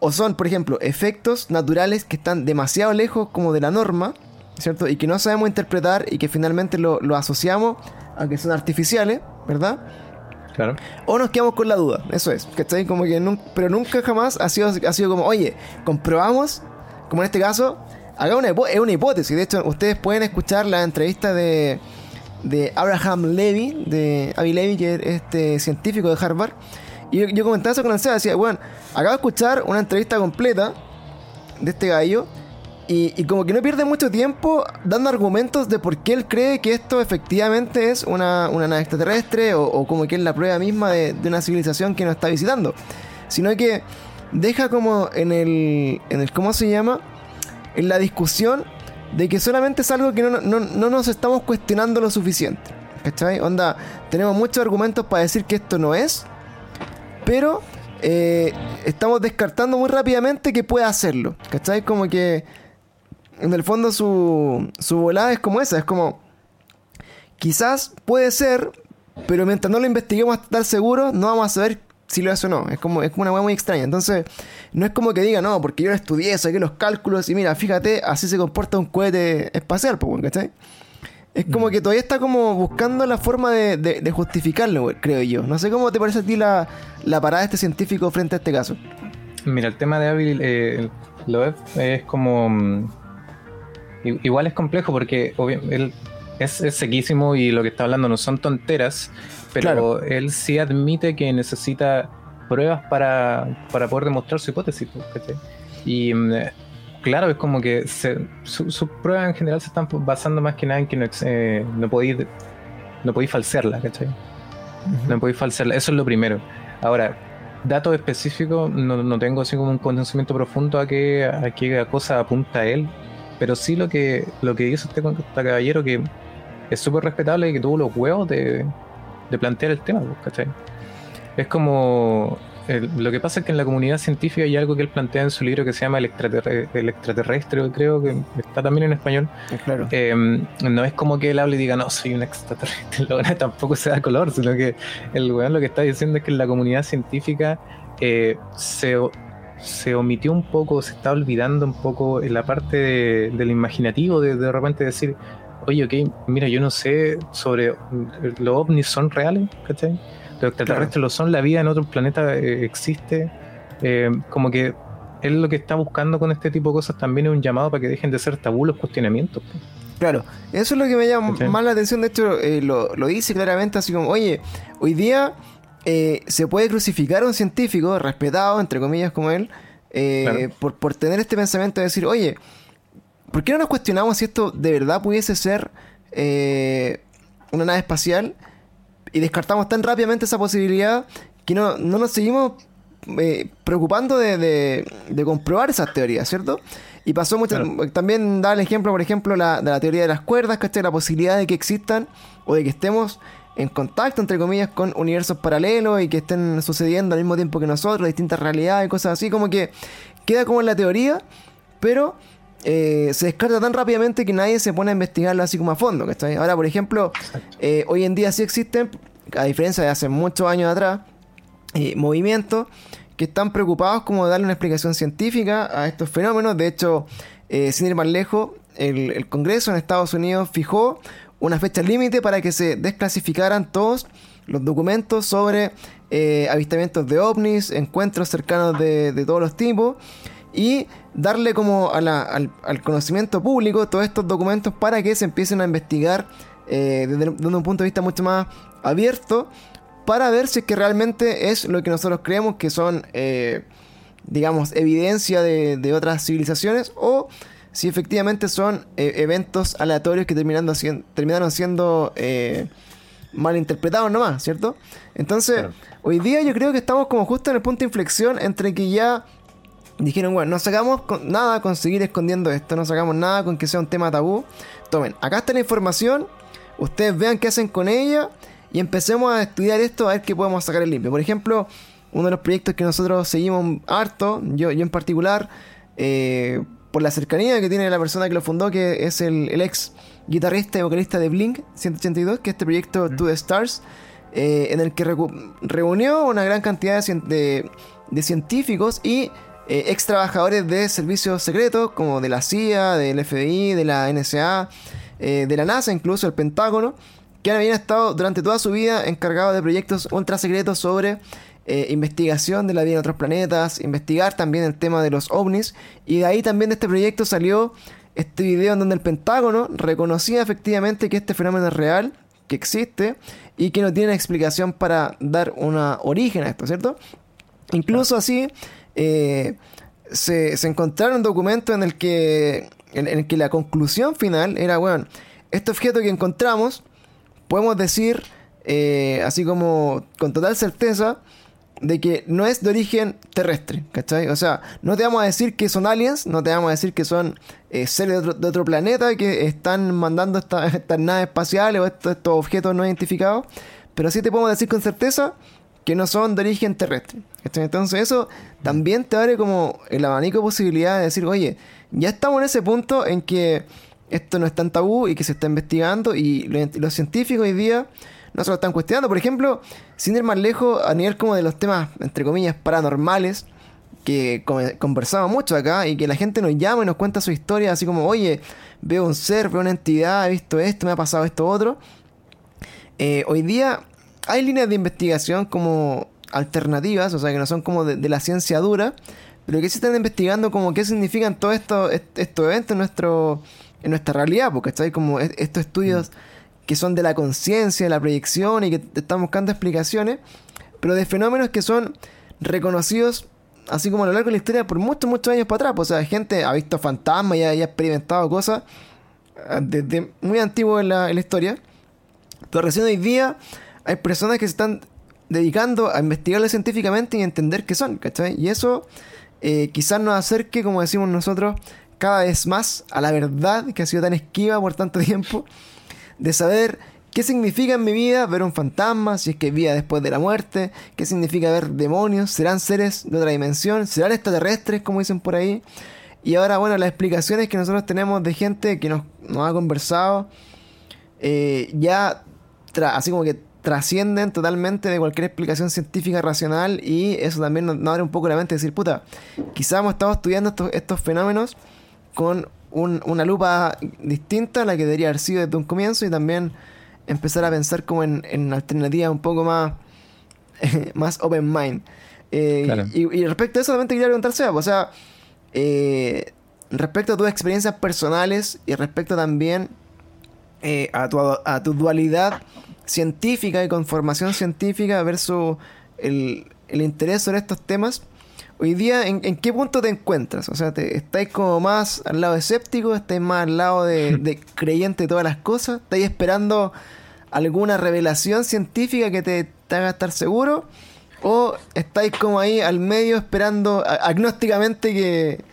o son, por ejemplo, efectos naturales que están demasiado lejos como de la norma, ¿cierto? Y que no sabemos interpretar y que finalmente lo, lo asociamos a que son artificiales, ¿verdad? Claro. O nos quedamos con la duda, eso es, ¿cachai? Como que nun- pero nunca jamás ha sido, ha sido como, oye, comprobamos, como en este caso, haga una, es una hipótesis. De hecho, ustedes pueden escuchar la entrevista de, de Abraham Levy, de Avi Levy, que es este científico de Harvard. Y yo, comentaba eso con el Seba, decía, bueno, acabo de escuchar una entrevista completa de este gallo. Y, como que no pierde mucho tiempo dando argumentos de por qué él cree que esto efectivamente es una, una nave extraterrestre o, o como que es la prueba misma de, de una civilización que nos está visitando. Sino que deja como en el, en el ¿cómo se llama? En la discusión de que solamente es algo que no, no, no nos estamos cuestionando lo suficiente. ¿Cachai? Onda, tenemos muchos argumentos para decir que esto no es, pero eh, estamos descartando muy rápidamente que pueda hacerlo. ¿Cachai? Como que en el fondo su, su volada es como esa, es como quizás puede ser, pero mientras no lo investiguemos hasta estar seguros, no vamos a saber si lo es o no. Es como, es como una hueá muy extraña. Entonces, no es como que diga, no, porque yo lo estudié, saqué los cálculos y mira, fíjate, así se comporta un cohete espacial, pues, bueno, ¿cachai? Es como que todavía está como buscando la forma de, de- de justificarlo, creo yo. No sé cómo te parece a ti la, la parada de este científico frente a este caso. Mira, el tema de Avil eh, Loeb es como. mm, Igual es complejo porque él es, es sequísimo y lo que está hablando no son tonteras, pero Claro. él sí admite que necesita pruebas para, para poder demostrar su hipótesis. pues, ¿cachai? Y mm, claro, es como que su- sus pruebas en general se están basando más que nada en que no, eh, no podéis no podéis falsearla, ¿cachai? No podéis falsearla, eso es lo primero. Ahora, datos específicos, no, no tengo así como un conocimiento profundo a qué, a qué cosa apunta él, pero sí lo que, lo que con- este caballero que es súper respetable que tuvo los huevos de, de plantear el tema, pues, ¿cachai? Es como lo que pasa es que en la comunidad científica hay algo que él plantea en su libro que se llama El, extraterrestre, creo que está también en español. Claro. Em, no es como que él hable y diga, no, soy un extraterrestre, *laughs* tampoco se da color, sino que el weón lo que está diciendo es que en la comunidad científica eh, se, se omitió un poco, se está olvidando un poco en la parte del imaginativo, de de repente decir, oye, ok, mira, yo no sé sobre los ovnis son reales, ¿cachai? los extraterrestres lo son, la vida en otro planeta eh, existe. Eh, como que él lo que está buscando con este tipo de cosas también es un llamado para que dejen de ser tabú los cuestionamientos. Claro, eso es lo que me llama más la atención. De hecho, eh, lo, dice claramente así como, oye, hoy día se puede crucificar a un científico respetado, entre comillas, como él, por, por tener este pensamiento de decir, oye, ¿por qué no nos cuestionamos si esto de verdad pudiese ser una nave espacial? y descartamos tan rápidamente esa posibilidad que no, nos seguimos eh, preocupando de, comprobar esas teorías, ¿cierto? Y pasó mucho. También da el ejemplo, por ejemplo, la, de la teoría de las cuerdas, ¿cachai? La posibilidad de que existan o de que estemos en contacto, entre comillas, con universos paralelos y que estén sucediendo al mismo tiempo que nosotros, distintas realidades, y cosas así, como que queda como en la teoría, pero eh, se descarta tan rápidamente que nadie se pone a investigarlo así como a fondo. Ahora, por ejemplo, eh, hoy en día sí existen, a diferencia de hace muchos años atrás, eh, movimientos que están preocupados como de darle una explicación científica a estos fenómenos. De hecho, sin ir más lejos, el, Congreso en Estados Unidos fijó una fecha límite para que se desclasificaran todos los documentos sobre avistamientos de ovnis, encuentros cercanos de, de todos los tipos y darle como al, conocimiento público todos estos documentos para que se empiecen a investigar eh, desde, un punto de vista mucho más abierto para ver si es que realmente es lo que nosotros creemos que son, eh, digamos, evidencia de, otras civilizaciones o si efectivamente son eh, eventos aleatorios que terminaron siendo, terminaron siendo mal interpretados nomás, ¿cierto? Entonces, hoy día yo creo que estamos como justo en el punto de inflexión entre que ya dijeron, bueno, no sacamos nada con seguir escondiendo esto, no sacamos nada con que sea un tema tabú. Tomen, acá está la información, ustedes vean qué hacen con ella y empecemos a estudiar esto a ver qué podemos sacar en limpio. Por ejemplo, uno de los proyectos que nosotros seguimos harto, yo, yo en particular, eh, por la cercanía que tiene la persona que lo fundó, que es el, ex guitarrista y vocalista de Blink 182, que es este proyecto To the Stars, eh, en el que reunió una gran cantidad de, de científicos y eh, ex trabajadores de servicios secretos, como de la CIA, del FBI, de la NSA, eh, de la NASA, incluso el Pentágono, que habían estado durante toda su vida encargados de proyectos ultra secretos sobre eh, investigación de la vida en otros planetas, investigar también el tema de los ovnis, y de ahí también de este proyecto salió este video en donde el Pentágono reconocía efectivamente que este fenómeno es real, que existe, y que no tiene explicación para dar una origen a esto, ¿cierto? Incluso así, eh, se, se, encontraron documentos en el que en, el que la conclusión final era, bueno, este objeto que encontramos, podemos decir, eh, así como con total certeza, de que no es de origen terrestre, ¿cachai? O sea, no te vamos a decir que son aliens, no te vamos a decir que son eh, seres de otro, planeta que están mandando estas naves espaciales o estos, estos objetos no identificados, pero sí te podemos decir con certeza que no son de origen terrestre. Entonces eso también te abre como el abanico de posibilidades de decir, oye, ya estamos en ese punto en que esto no es tan tabú y que se está investigando y los científicos hoy día no se lo están cuestionando. Por ejemplo, sin ir más lejos, a nivel como de los temas, entre comillas, paranormales, que conversamos mucho acá y que la gente nos llama y nos cuenta su historia, así como, oye, veo un ser, veo una entidad, he visto esto, me ha pasado esto otro. Eh, hoy día hay líneas de investigación como alternativas, o sea, que no son como de, la ciencia dura, pero que se están investigando como qué significan todos estos, estos eventos en, nuestro, en nuestra realidad, porque está como estos estudios mm. que son de la conciencia, de la proyección y que están buscando explicaciones, pero de fenómenos que son reconocidos así como a lo largo de la historia por muchos, muchos años para atrás. Pues, o sea, gente ha visto fantasmas y ha, experimentado cosas ah, desde muy antiguo en la, en la historia. Pero recién hoy día hay personas que se están dedicando a investigarlo científicamente y entender qué son, ¿cachai? Y eso eh, quizás nos acerque, como decimos nosotros, cada vez más a la verdad que ha sido tan esquiva por tanto *laughs* tiempo, de saber ¿Qué significa en mi vida ver un fantasma? Si es que vida después de la muerte. ¿Qué significa ver demonios? ¿Serán seres de otra dimensión? ¿Serán extraterrestres, como dicen por ahí? Y ahora, bueno, las explicaciones que nosotros tenemos de gente que nos, nos ha conversado, eh, ya así como que trascienden totalmente de cualquier explicación científica racional y eso también nos, abre un poco la mente de decir, puta, quizás hemos estado estudiando estos, estos fenómenos con una lupa distinta a la que debería haber sido desde un comienzo y también empezar a pensar como en, en alternativas un poco más, *laughs* más open mind. Eh, y, respecto a eso, también te quería preguntarse, o sea, eh, respecto a tus experiencias personales y respecto también eh, a, tu, a tu dualidad científica y con formación científica versus el, el interés sobre estos temas, hoy día, ¿en, qué punto te encuentras? O sea, te, ¿estáis como más al lado escéptico? ¿Estáis más al lado de, *laughs* creyente de todas las cosas? ¿Estáis esperando alguna revelación científica que te, haga estar seguro? ¿O estáis como ahí al medio esperando agnósticamente que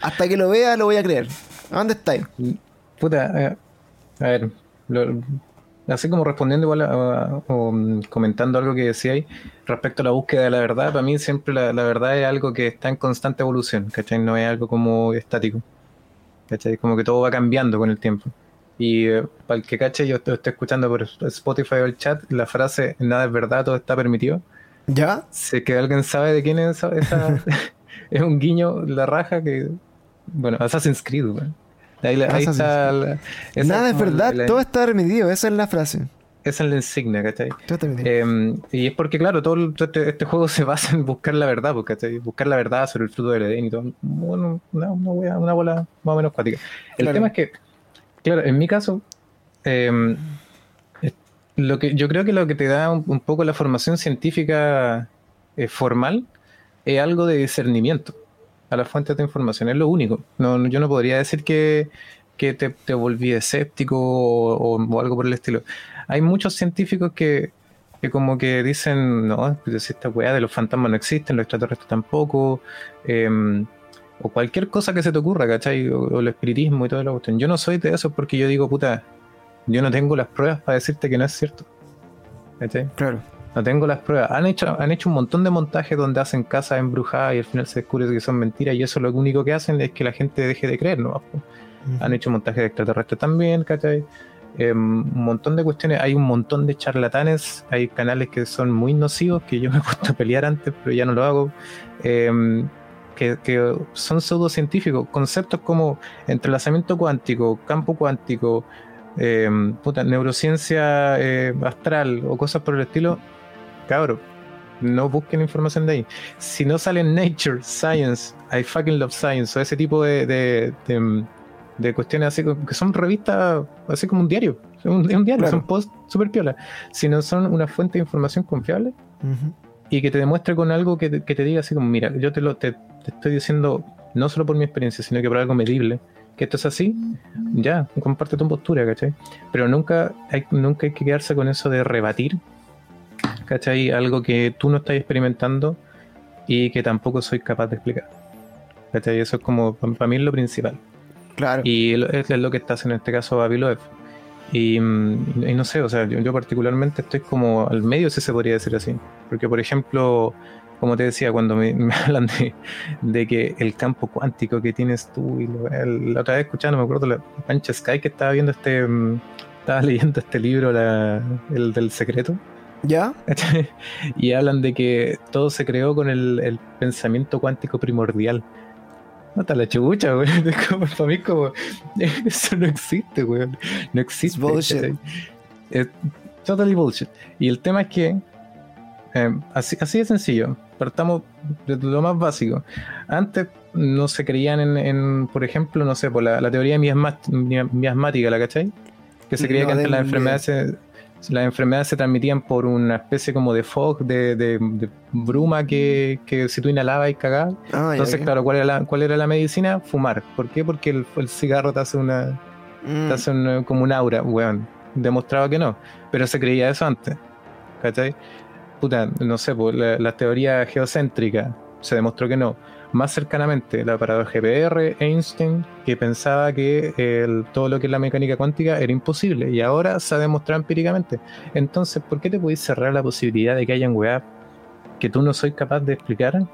hasta que lo vea lo voy a creer? ¿A dónde estáis? Puta, a ver, así como respondiendo igual o mm, comentando algo que decía ahí respecto a la búsqueda de la verdad, para mí siempre la, verdad es algo que está en constante evolución, ¿cachai? No es algo como estático, ¿cachai? Como que todo va cambiando con el tiempo. Y eh, para el que cache, yo estoy, escuchando por Spotify o el chat la frase nada es verdad, todo está permitido. ¿Ya? Sé que alguien sabe de quién es esa. *laughs* es un guiño, la raja que. Bueno, Assassin's Creed, Ahí, está Nada es verdad, todo está remediado, esa es la frase. Esa es la insignia, ¿cachai? Eh, y es porque, claro, todo, este, este, juego se basa en buscar la verdad, pues, ¿cachai? Buscar la verdad sobre el fruto del Edén y todo. Bueno, una, una, una bola más o menos cuática. El tema es que, claro, en mi caso, em, lo que, yo creo que lo que te da un, poco la formación científica eh, formal es algo de discernimiento a las fuentes de información, es lo único. No, yo no podría decir que, que te, te, volví escéptico o, algo por el estilo. Hay muchos científicos que, que como que dicen, no, pues esta weá de los fantasmas no existen, los extraterrestres tampoco, em, o cualquier cosa que se te ocurra, ¿cachai? O, el espiritismo y todo lo cuestión. Yo no soy de eso porque yo digo, puta, yo no tengo las pruebas para decirte que no es cierto. ¿Cachai? Claro. No tengo las pruebas. Han hecho, han hecho un montón de montajes donde hacen casas embrujadas y al final se descubre que son mentiras y eso lo único que hacen es que la gente deje de creer, ¿no? Han hecho montajes de extraterrestres también, ¿cachai? Em, un montón de cuestiones, hay un montón de charlatanes, hay canales que son muy nocivos, que yo me he puesto a pelear antes, pero ya no lo hago, em, que, que, son pseudocientíficos, conceptos como entrelazamiento cuántico, campo cuántico, em, neurociencia eh, astral o cosas por el estilo, Cabrón, no busquen información de ahí. Si no sale en Nature, Science, I fucking love Science, o ese tipo de, de, cuestiones así que son revistas, así como un diario. Es un, diario, son posts super piola. Si no son una fuente de información confiable y que te demuestre con algo que te, diga así como, mira, yo te lo te, estoy diciendo no solo por mi experiencia, sino que por algo medible que esto es así, ya, comparte tu postura, ¿cachai? Pero nunca hay, nunca hay que quedarse con eso de rebatir ¿cachai? Algo que tú no estás experimentando y que tampoco soy capaz de explicar. ¿cachai? Eso es como, para mí es lo principal. Claro. Y es lo que estás en este caso Babiloev. Y, mm, y, no sé, o sea, yo, particularmente estoy como al medio, si se podría decir así. Porque, por ejemplo, como te decía, cuando me, *laughs* hablan de, que el campo cuántico que tienes tú, y la otra vez escuchando, me acuerdo la Pancha Sky que estaba viendo este, mm, estaba leyendo este libro, el del secreto. ¿Ya? *laughs* y hablan de que todo se creó con el, pensamiento cuántico primordial. No está la chubucha, güey. *laughs* Para mí, como. *laughs* Eso no existe, güey. No existe. bullshit. Es totally bullshit. Y el tema es que. Eh, así, así de sencillo. Partamos de lo más básico. Antes no se creían en, por ejemplo, no sé, por la, teoría miasmática, ¿la cachai? Que se creía que antes las enfermedades las enfermedades se transmitían por una especie como de fog, de, bruma que, si tú inhalabas y cagabas. Ah, Entonces, claro, ¿cuál era, la, ¿cuál era la medicina? Fumar. ¿Por qué? Porque el, cigarro te hace una. Te mm. hace como un aura, weón. Demostraba que no. Pero se creía eso antes. ¿Cachai? Puta, no sé, pues, la, teoría geocéntrica se demostró que no. Más cercanamente la paradoja GPR, Einstein, que pensaba que todo lo que es la mecánica cuántica era imposible y ahora se ha demostrado empíricamente. Entonces, ¿por qué te puedes cerrar la posibilidad de que hayan weas que tú no soy capaz de explicar?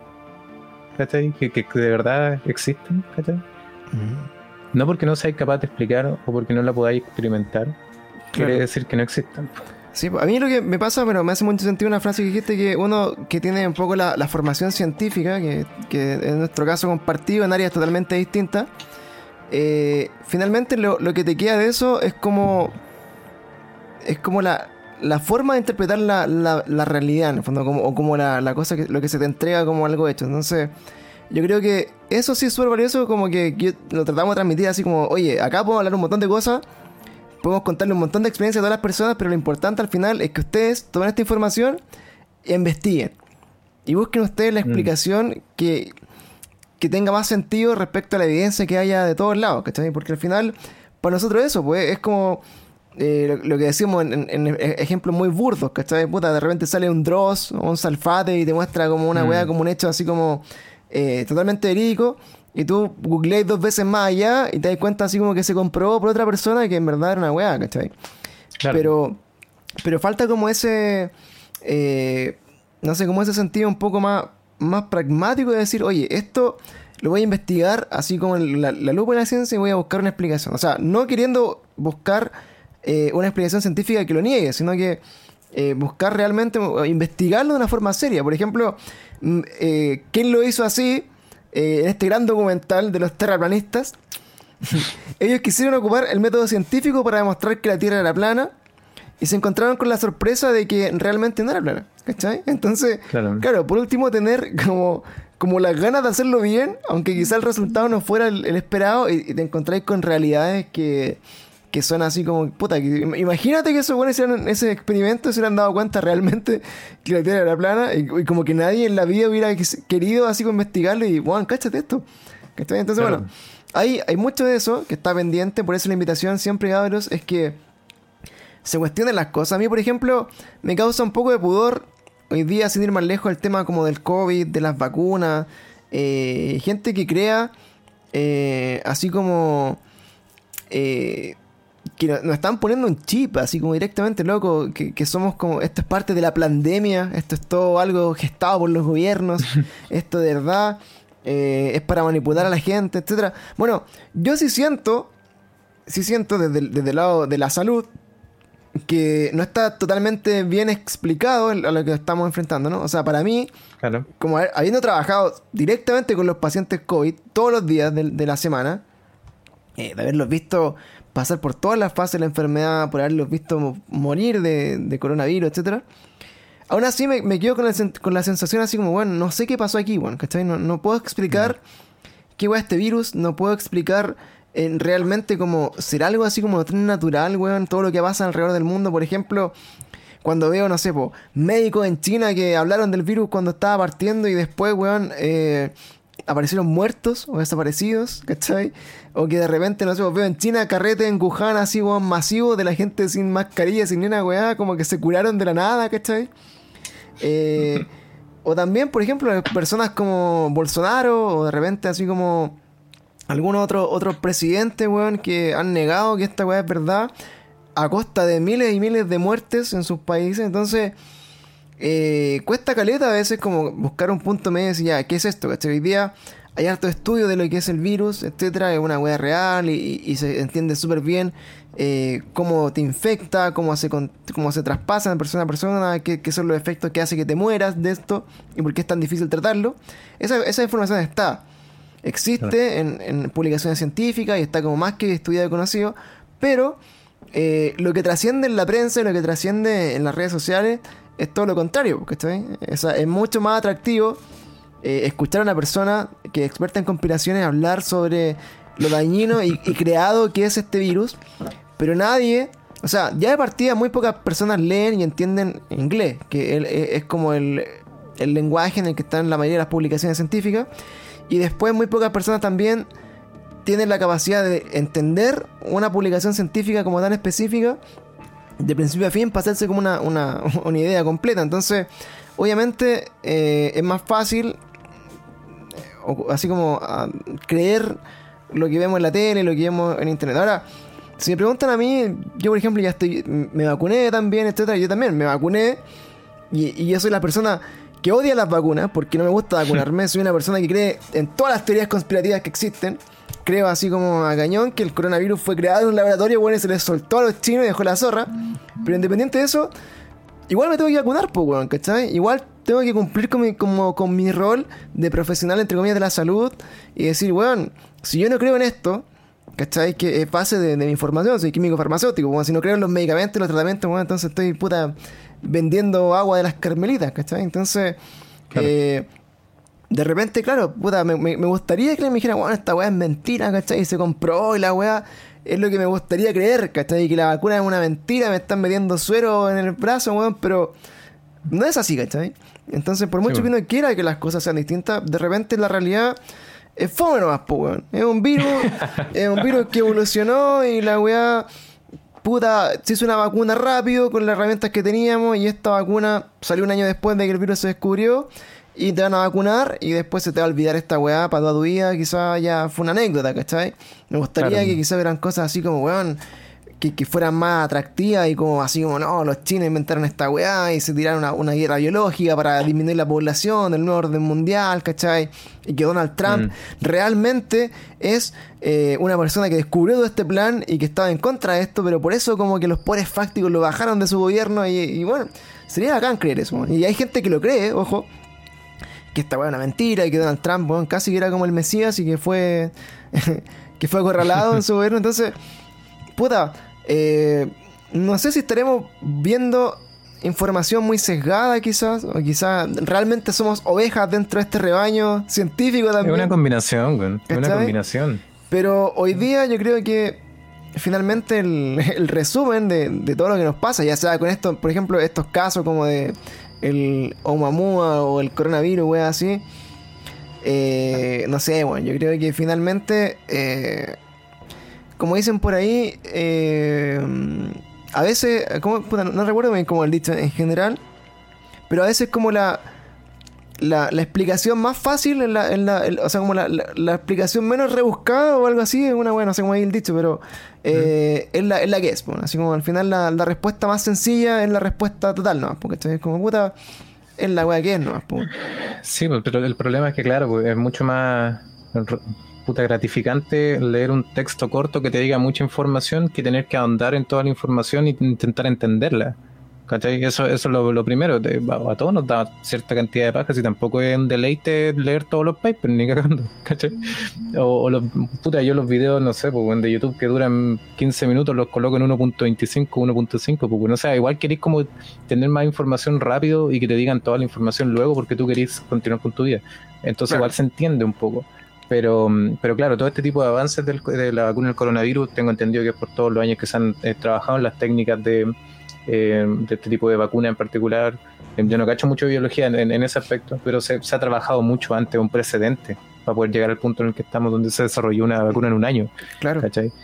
¿Cachai? Que, de verdad existen, ¿cachai? No porque no seáis capaz de explicar o porque no la podáis experimentar, quiere decir que no existen. Sí, a mí lo que me pasa, pero me hace mucho sentido una frase que dijiste que uno que tiene un poco la, formación científica, que, en nuestro caso compartido en áreas totalmente distintas, eh, finalmente lo, que te queda de eso es como es como la, forma de interpretar la, la, realidad, en el fondo, como, o como la, cosa que lo que se te entrega como algo hecho. Entonces, yo creo que eso sí es súper valioso, como que, lo tratamos de transmitir así como, oye, acá podemos hablar un montón de cosas podemos contarle un montón de experiencias a todas las personas, pero lo importante al final es que ustedes tomen esta información e investiguen. Y busquen ustedes la mm. explicación que, que tenga más sentido respecto a la evidencia que haya de todos lados, ¿cachai? Porque al final, para nosotros eso, pues es como eh, lo, que decimos en, ejemplos muy burdos, ¿cachai? Puta, de repente sale un Dross o un Salfate y te muestra como una mm. como un hecho así como eh, totalmente verídico y tú googleas dos veces más allá y te das cuenta así como que se comprobó por otra persona que en verdad era una weá, ¿cachai? Pero, pero falta como ese, eh, no sé, como ese sentido un poco más, más pragmático de decir, oye, esto lo voy a investigar así como la, la lupa de la ciencia y voy a buscar una explicación. O sea, no queriendo buscar eh, una explicación científica que lo niegue, sino que eh, buscar realmente investigarlo de una forma seria. Por ejemplo, mm, ¿quién lo hizo así? En este gran documental de los terraplanistas, *laughs* ellos quisieron ocupar el método científico para demostrar que la Tierra era plana y se encontraron con la sorpresa de que realmente no era plana. ¿Cachai? Entonces, claro, por último, tener como, como las ganas de hacerlo bien, aunque quizá el resultado no fuera el, esperado, y, te encontráis con realidades que, que son así como, puta, imagínate que esos buenos hicieron ese experimento se hubieran dado cuenta realmente *laughs* que la Tierra era plana y, como que nadie en la vida hubiera querido así como investigarlo y, bueno, cáchate esto. Entonces, bueno, hay, hay mucho de eso que está pendiente, por eso la invitación siempre, cabros, es que se cuestionen las cosas. A mí, por ejemplo, me causa un poco de pudor hoy día, sin ir más lejos, el tema como del COVID, de las vacunas, eh, gente que crea eh, así como... Eh, que nos están poniendo un chip, así como directamente, loco, que, somos como, esto es parte de la pandemia, esto es todo algo gestado por los gobiernos, *laughs* esto de verdad eh, es para manipular a la gente, etcétera. Bueno, yo sí siento, sí siento desde, el lado de la salud, que no está totalmente bien explicado a lo que estamos enfrentando, ¿no? O sea, para mí, como habiendo trabajado directamente con los pacientes COVID todos los días de, la semana, eh, de haberlos visto pasar por todas las fases de la enfermedad, por haberlos visto morir de, coronavirus, etcétera. Aún así me, quedo con la, con la, sensación así como, bueno, no sé qué pasó aquí, bueno, ¿cachai? No, no puedo explicar qué va este virus, no puedo explicar eh, realmente como ser algo así como natural, weón, todo lo que pasa alrededor del mundo, por ejemplo, cuando veo, no sé, po, médicos en China que hablaron del virus cuando estaba partiendo y después, weón, eh, aparecieron muertos o desaparecidos, ¿cachai? O que de repente, no sé, veo en China carrete en Wuhan así, weón, masivo de la gente sin mascarilla, sin ni una weá, como que se curaron de la nada, ¿cachai? Eh, *laughs* o también, por ejemplo, personas como Bolsonaro, o de repente así como algunos otros otros presidentes, weón, que han negado que esta weá es verdad, a costa de miles y miles de muertes en sus países. Entonces, eh, cuesta caleta a veces como buscar un punto medio y decir, ya, ¿qué es esto? ¿Cachai? Hoy día hay harto estudio de lo que es el virus, etcétera, es una wea real y, se entiende súper bien eh, cómo te infecta, cómo se, cómo se traspasa de persona a persona, qué, son los efectos que hace que te mueras de esto y por qué es tan difícil tratarlo. Esa, esa información está. Existe en, publicaciones científicas y está como más que estudiado y conocido, pero eh, lo que trasciende en la prensa y lo que trasciende en las redes sociales es todo lo contrario, ¿cachai? Es, es mucho más atractivo eh, escuchar a una persona que es experta en conspiraciones hablar sobre lo dañino y, creado que es este virus, pero nadie, o sea, ya de partida muy pocas personas leen y entienden inglés, que e, es como el, el lenguaje en el que están la mayoría de las publicaciones científicas, y después muy pocas personas también tienen la capacidad de entender una publicación científica como tan específica de principio a fin para hacerse como una, una, *laughs* idea completa. Entonces, obviamente eh, es más fácil así como creer lo que vemos en la tele, lo que vemos en internet. Ahora, si me preguntan a mí, yo por ejemplo ya estoy, me vacuné también, etcétera, yo también me vacuné y, y yo soy la persona que odia las vacunas porque no me gusta vacunarme, soy una persona que cree en todas las teorías conspirativas que existen. Creo así como a cañón que el coronavirus fue creado en un laboratorio, bueno, y se les soltó a los chinos y dejó la zorra. Pero independiente de eso, igual me tengo que vacunar, pues, weón, ¿cachai? Igual tengo que cumplir con mi, como, con mi rol de profesional, entre comillas, de la salud y decir, weón, si yo no creo en esto, ¿cachai? Que es base de, mi información, soy químico farmacéutico, bueno, si no creo en los medicamentos, los tratamientos, bueno, entonces estoy puta vendiendo agua de las carmelitas, ¿cachai? Entonces, eh, de repente, claro, puta, me, me, gustaría que me dijeran, bueno, esta weá es mentira, ¿cachai? Y se compró y la weá es lo que me gustaría creer, ¿cachai? Que la vacuna es una mentira, me están metiendo suero en el brazo, weón, pero no es así, ¿cachai? Entonces, por mucho que uno quiera que las cosas sean distintas, de repente la realidad es fome nomás, pues, weón. Es un virus, *laughs* es un virus que evolucionó y la weá, puta, se hizo una vacuna rápido con las herramientas que teníamos y esta vacuna salió un año después de que el virus se descubrió y te van a vacunar y después se te va a olvidar esta weá para toda tu vida, quizás ya fue una anécdota, ¿cachai? Me gustaría que quizás hubieran cosas así como, weón, que, que, fueran más atractivas y como así como, no, los chinos inventaron esta weá y se tiraron una, guerra biológica para disminuir la población, el nuevo orden mundial, ¿cachai? Y que Donald Trump mm. realmente es eh, una persona que descubrió todo este plan y que estaba en contra de esto, pero por eso como que los poderes fácticos lo bajaron de su gobierno y, bueno, sería bacán creer eso. Y hay gente que lo cree, ojo, que esta weá es una mentira y que Donald Trump, bueno, casi que era como el Mesías y que fue, *laughs* que fue acorralado en su gobierno, entonces, puta eh, no sé si estaremos viendo información muy sesgada quizás, o quizás realmente somos ovejas dentro de este rebaño científico también. Es una combinación, Es una combinación. Pero hoy día yo creo que finalmente el, *laughs* resumen de, todo lo que nos pasa, ya sea con esto, por ejemplo, estos casos como de el Omamua o el coronavirus, así. Eh, no sé, bueno, yo creo que finalmente eh, como dicen por ahí, eh, a veces, no, recuerdo bien cómo el dicho en general, pero a veces como la, la, explicación más fácil, en la, o sea, como la, explicación menos rebuscada o algo así, es una buena, no sé cómo hay el dicho, pero eh, es, la, es la que es, así como al final la, respuesta más sencilla es la respuesta total, ¿no? Porque esto es como puta, es la weá que es, ¿no? Sí, pero el problema es que, claro, es mucho más puta gratificante leer un texto corto que te diga mucha información que tener que ahondar en toda la información e intentar entenderla. ¿Cachai? Eso, eso es lo, primero. a todos nos da cierta cantidad de pajas y tampoco es un deleite leer todos los papers, ni cagando. *laughs* ¿Cachai? O, los, puta, yo los videos, no sé, pues, de YouTube que duran 15 minutos los coloco en 1.25, 1.5, pues, no sé, igual queréis como tener más información rápido y que te digan toda la información luego porque tú querés continuar con tu vida. Entonces igual se entiende un poco. Pero, mm, pero claro, todo este tipo de avances de la vacuna del coronavirus, tengo entendido que es por todos los años que se han eh, trabajado en las técnicas de, eh, de este tipo de vacuna en particular. Eh, yo no cacho mucho biología en, ese aspecto, pero se, ha trabajado mucho antes, un precedente para poder llegar al punto en el que estamos, donde se desarrolló una vacuna en un año. Claro.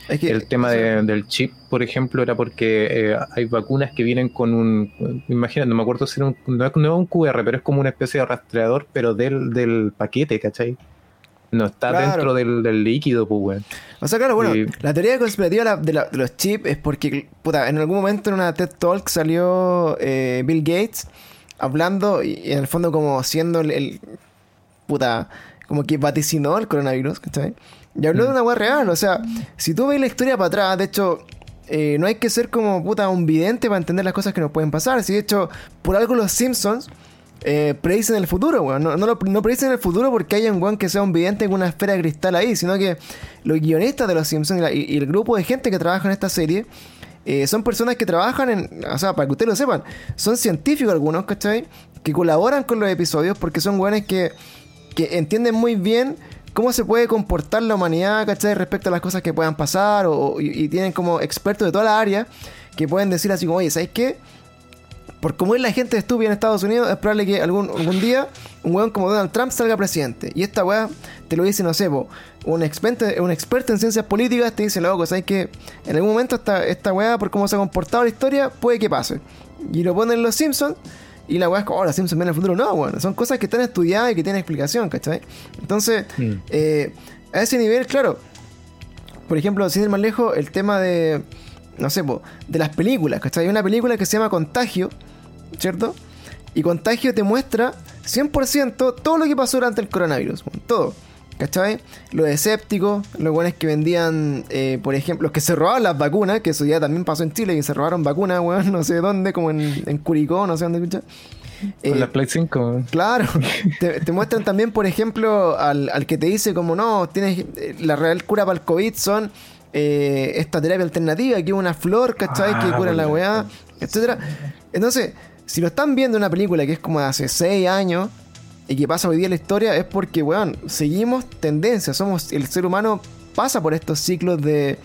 el tema del chip, por ejemplo, era porque hay vacunas que vienen con un. Imagínate, no me acuerdo si era un. No es un QR, pero es como una especie de rastreador, pero del, del paquete, ¿cachai? No está dentro del, líquido, pues, weón. O sea, claro, bueno, la teoría conspirativa de, los chips es porque, puta, en algún momento en una TED Talk salió eh, Bill Gates hablando y, en el fondo como siendo el, puta, como que vaticinó el coronavirus, ¿cachai? Y habló de mm. una weá real, o sea, si tú ves la historia para atrás, de hecho, eh, no hay que ser como puta un vidente para entender las cosas que nos pueden pasar. Si de hecho, por algo los Simpsons eh, predicen el futuro, weón. No, no, predicen el futuro porque haya un weón que sea un vidente en una esfera de cristal ahí, sino que los guionistas de los Simpsons y, el grupo de gente que trabaja en esta serie eh, son personas que trabajan en. O sea, para que ustedes lo sepan, son científicos algunos, ¿cachai? Que colaboran con los episodios porque son weones que, que entienden muy bien cómo se puede comportar la humanidad, ¿cachai? Respecto a las cosas que puedan pasar, o, y, y, tienen como expertos de toda la área que pueden decir así como, oye, ¿sabes qué? Por como es la gente estúpida en Estados Unidos, es probable que algún, algún día un weón como Donald Trump salga presidente. Y esta weá te lo dice, no sé, un, experto, un experto en ciencias políticas te dice, loco, ¿sabes que En algún momento esta, esta weá, por cómo se ha comportado la historia, puede que pase. Y lo ponen los Simpsons. y la weá es como, oh, los Simpsons ven el futuro. No, bueno, son cosas que están estudiadas y que tienen explicación, ¿cachai? Entonces, Mm. eh, a ese nivel, claro, por ejemplo, sin ir más lejos, el tema de, no sé, po, de las películas, ¿cachai? Hay una película que se llama Contagio, ¿cierto? Y Contagio te muestra 100% todo lo que pasó durante el coronavirus, todo. ¿Cachai? Los escépticos, los buenos que vendían, eh, por ejemplo, los que se robaban las vacunas, que eso ya también pasó en Chile, que se robaron vacunas, weón, no sé dónde, como en, en Curicó, no sé dónde, escucha. Con la Play 5. Claro, *laughs* te, te muestran también, por ejemplo, al, al que te dice como no, tienes eh, la real cura para el COVID son eh, esta terapia alternativa, que es una flor, ¿cachai? Ah, que cura la weá, etcétera. Entonces, si lo están viendo en una película que es como de hace 6 años y que pasa hoy día en la historia, es porque, weón, seguimos tendencias, somos, el ser humano pasa por estos ciclos de,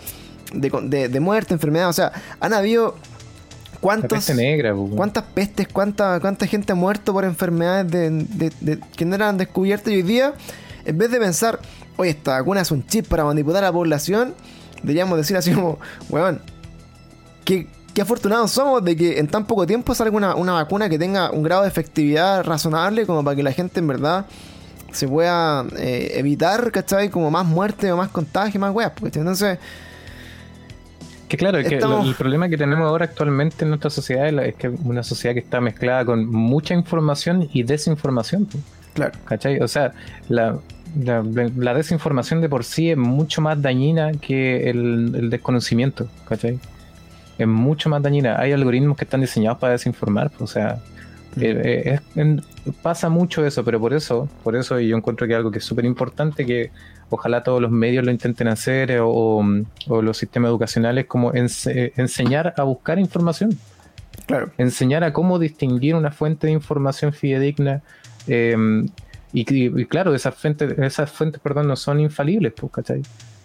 de, de- de muerte, enfermedad, o sea, han habido... La ¿Cuántos, peste negra, po. ¿Cuántas pestes, cuánta, cuánta gente ha muerto por enfermedades de, que no eran descubiertas. Y hoy día, en vez de pensar, oye, esta vacuna es un chip para manipular a la población, deberíamos decir así como, weón, qué, qué afortunados somos de que en tan poco tiempo salga una, una vacuna que tenga un grado de efectividad razonable como para que la gente en verdad se pueda eh, evitar, ¿cachai? Como más muerte o más contagio, más weas, porque entonces... Que claro, es que lo- el problema que tenemos ahora actualmente en nuestra sociedad es, la- es que es una sociedad que está mezclada con mucha información y desinformación. po, Claro, ¿Cachai? O sea, la, la, la desinformación de por sí es mucho más dañina que el, el desconocimiento. ¿Cachai? Es mucho más dañina. Hay algoritmos que están diseñados para desinformar. po, O sea, Mm. eh, eh, es- pasa mucho eso, pero por eso, por eso yo encuentro que algo que es súper importante que ojalá todos los medios lo intenten hacer eh, o, o- o los sistemas educacionales como ense- enseñar a buscar información, claro. enseñar a cómo distinguir una fuente de información fidedigna eh, y, y- y claro, esas fuentes, esas fuentes perdón, no son infalibles, pues, ¿cachai?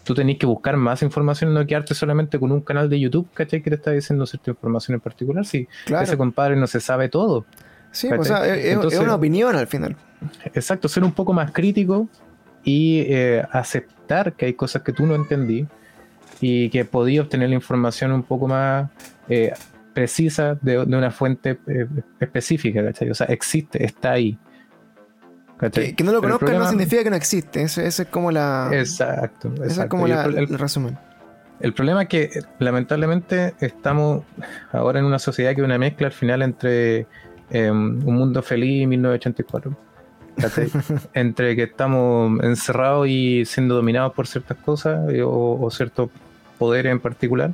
Tú tenés que buscar más información, no quedarte solamente con un canal de YouTube, ¿cachai? Que te está diciendo cierta información en particular. Si Claro. ese compadre no se sabe todo. Sí, o sea, ¿cachai? es- es, Entonces- es una opinión al final. Exacto, ser un poco más crítico y eh, aceptar que hay cosas que tú no entendí y que podía obtener la información un poco más eh, precisa de, de una fuente eh, específica, ¿cachai? O sea, existe, está ahí. Que, que no lo conozcan no problema- significa que no existe. Ese, ese es como la. Exacto, ese es exacto. como la- el- el- el resumen. El problema es que eh, lamentablemente estamos ahora en una sociedad que es una mezcla al final entre eh, un mundo feliz y 1984. ¿cachai? *laughs* entre que estamos encerrados y siendo dominados por ciertas cosas eh, o, o ciertos poderes en particular,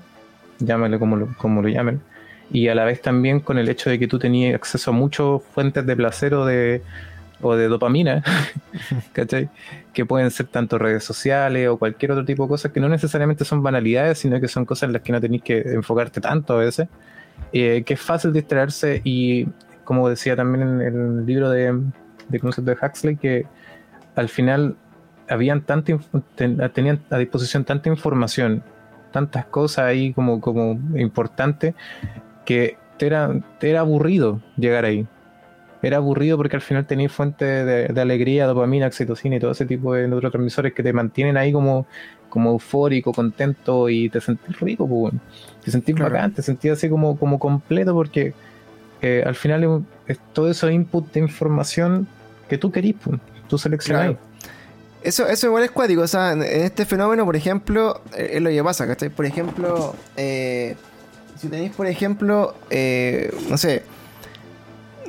llámale como lo, como lo llamen, y a la vez también con el hecho de que tú tenías acceso a muchas fuentes de placer o de, o de dopamina, *laughs* ¿cachai? que pueden ser tanto redes sociales o cualquier otro tipo de cosas que no necesariamente son banalidades, sino que son cosas en las que no tenéis que enfocarte tanto a veces, eh, que es fácil distraerse y como decía también en el libro de, de concepto de Huxley, que al final habían tanta ten- tenían a disposición tanta información, tantas cosas ahí como, como importantes, que te era, te era aburrido llegar ahí. Era aburrido porque al final tenías fuentes de, de alegría, dopamina, oxitocina y todo ese tipo de neurotransmisores que te mantienen ahí como, como eufórico, contento y te sentís rico, pues, te sentís Claro. bacán, te sentís así como, como completo porque eh, al final es, todo eso input de información que tú querís, pues, tú seleccionás. Claro. Eso, eso igual es cuático. O sea, en este fenómeno, por ejemplo, eh, es lo que pasa, ¿cachai? Por ejemplo, eh, si tenéis, por ejemplo, eh, no sé.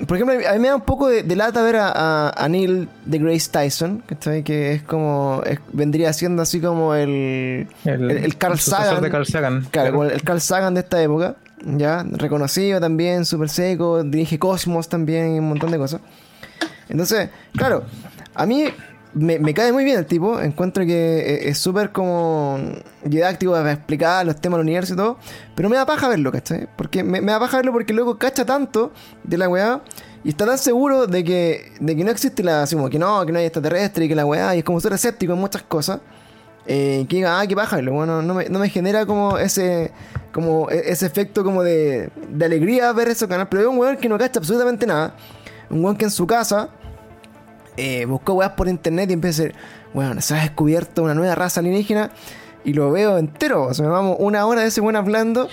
Por ejemplo, a mí me da un poco de, de lata ver a, a, a Neil de Grace Tyson, ¿cachai? Que es como. es- vendría siendo así como el. El, El- el Carl Sagan. de Carl Sagan. Claro, como el Carl Sagan de esta época, ya, reconocido también, súper seco, dirige Cosmos también y un montón de cosas. Entonces, claro, a mí me, cae muy bien el tipo, encuentro que e- es súper como didáctico para explicar los temas del universo y todo, pero me da paja verlo, ¿cachai? Porque me, da paja verlo porque luego cacha tanto de la weá y está tan seguro de que, de que no existe la, así como que no, que no hay extraterrestre y que la weá, y es como ser escéptico en muchas cosas. Eh, que diga, ah, qué paja, verlo, bueno, no me, no me genera como ese como e- ese efecto como de, de alegría ver ese canal, pero es un weón que no cacha absolutamente nada. Un weón que en su casa eh, buscó weas por internet y empieza a decir, bueno, se ha descubierto una nueva raza alienígena y lo veo entero. O sea, me vamos una hora de ese weón hablando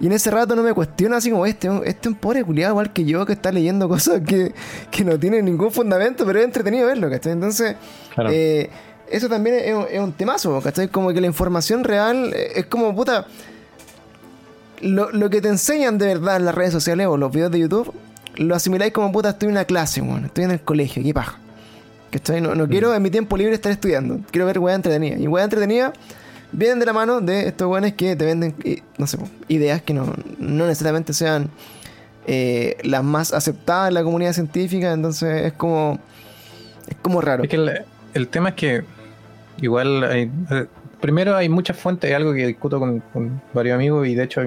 Y en ese rato no me cuestiono así como este, este es un pobre culiado igual que yo que está leyendo cosas que, que no tienen ningún fundamento, pero es entretenido verlo, ¿cachai? Entonces, eh, eso también es, un temazo, ¿cachai? Como que la información real es como, puta, lo, lo, que te enseñan de verdad en las redes sociales o los videos de YouTube, lo asimiláis como, puta, estoy en una clase, bueno, estoy en el colegio, qué paja. ¿Cachai? No, no quiero mm. en mi tiempo libre estar estudiando, quiero ver weá entretenida. Y weá entretenida vienen de la mano de estos weones que te venden, no sé, ideas que no, no necesariamente sean eh, las más aceptadas en la comunidad científica, entonces es como, es como raro. Es que el, tema es que igual hay, eh, primero hay muchas fuentes, hay algo que discuto con, varios amigos y de hecho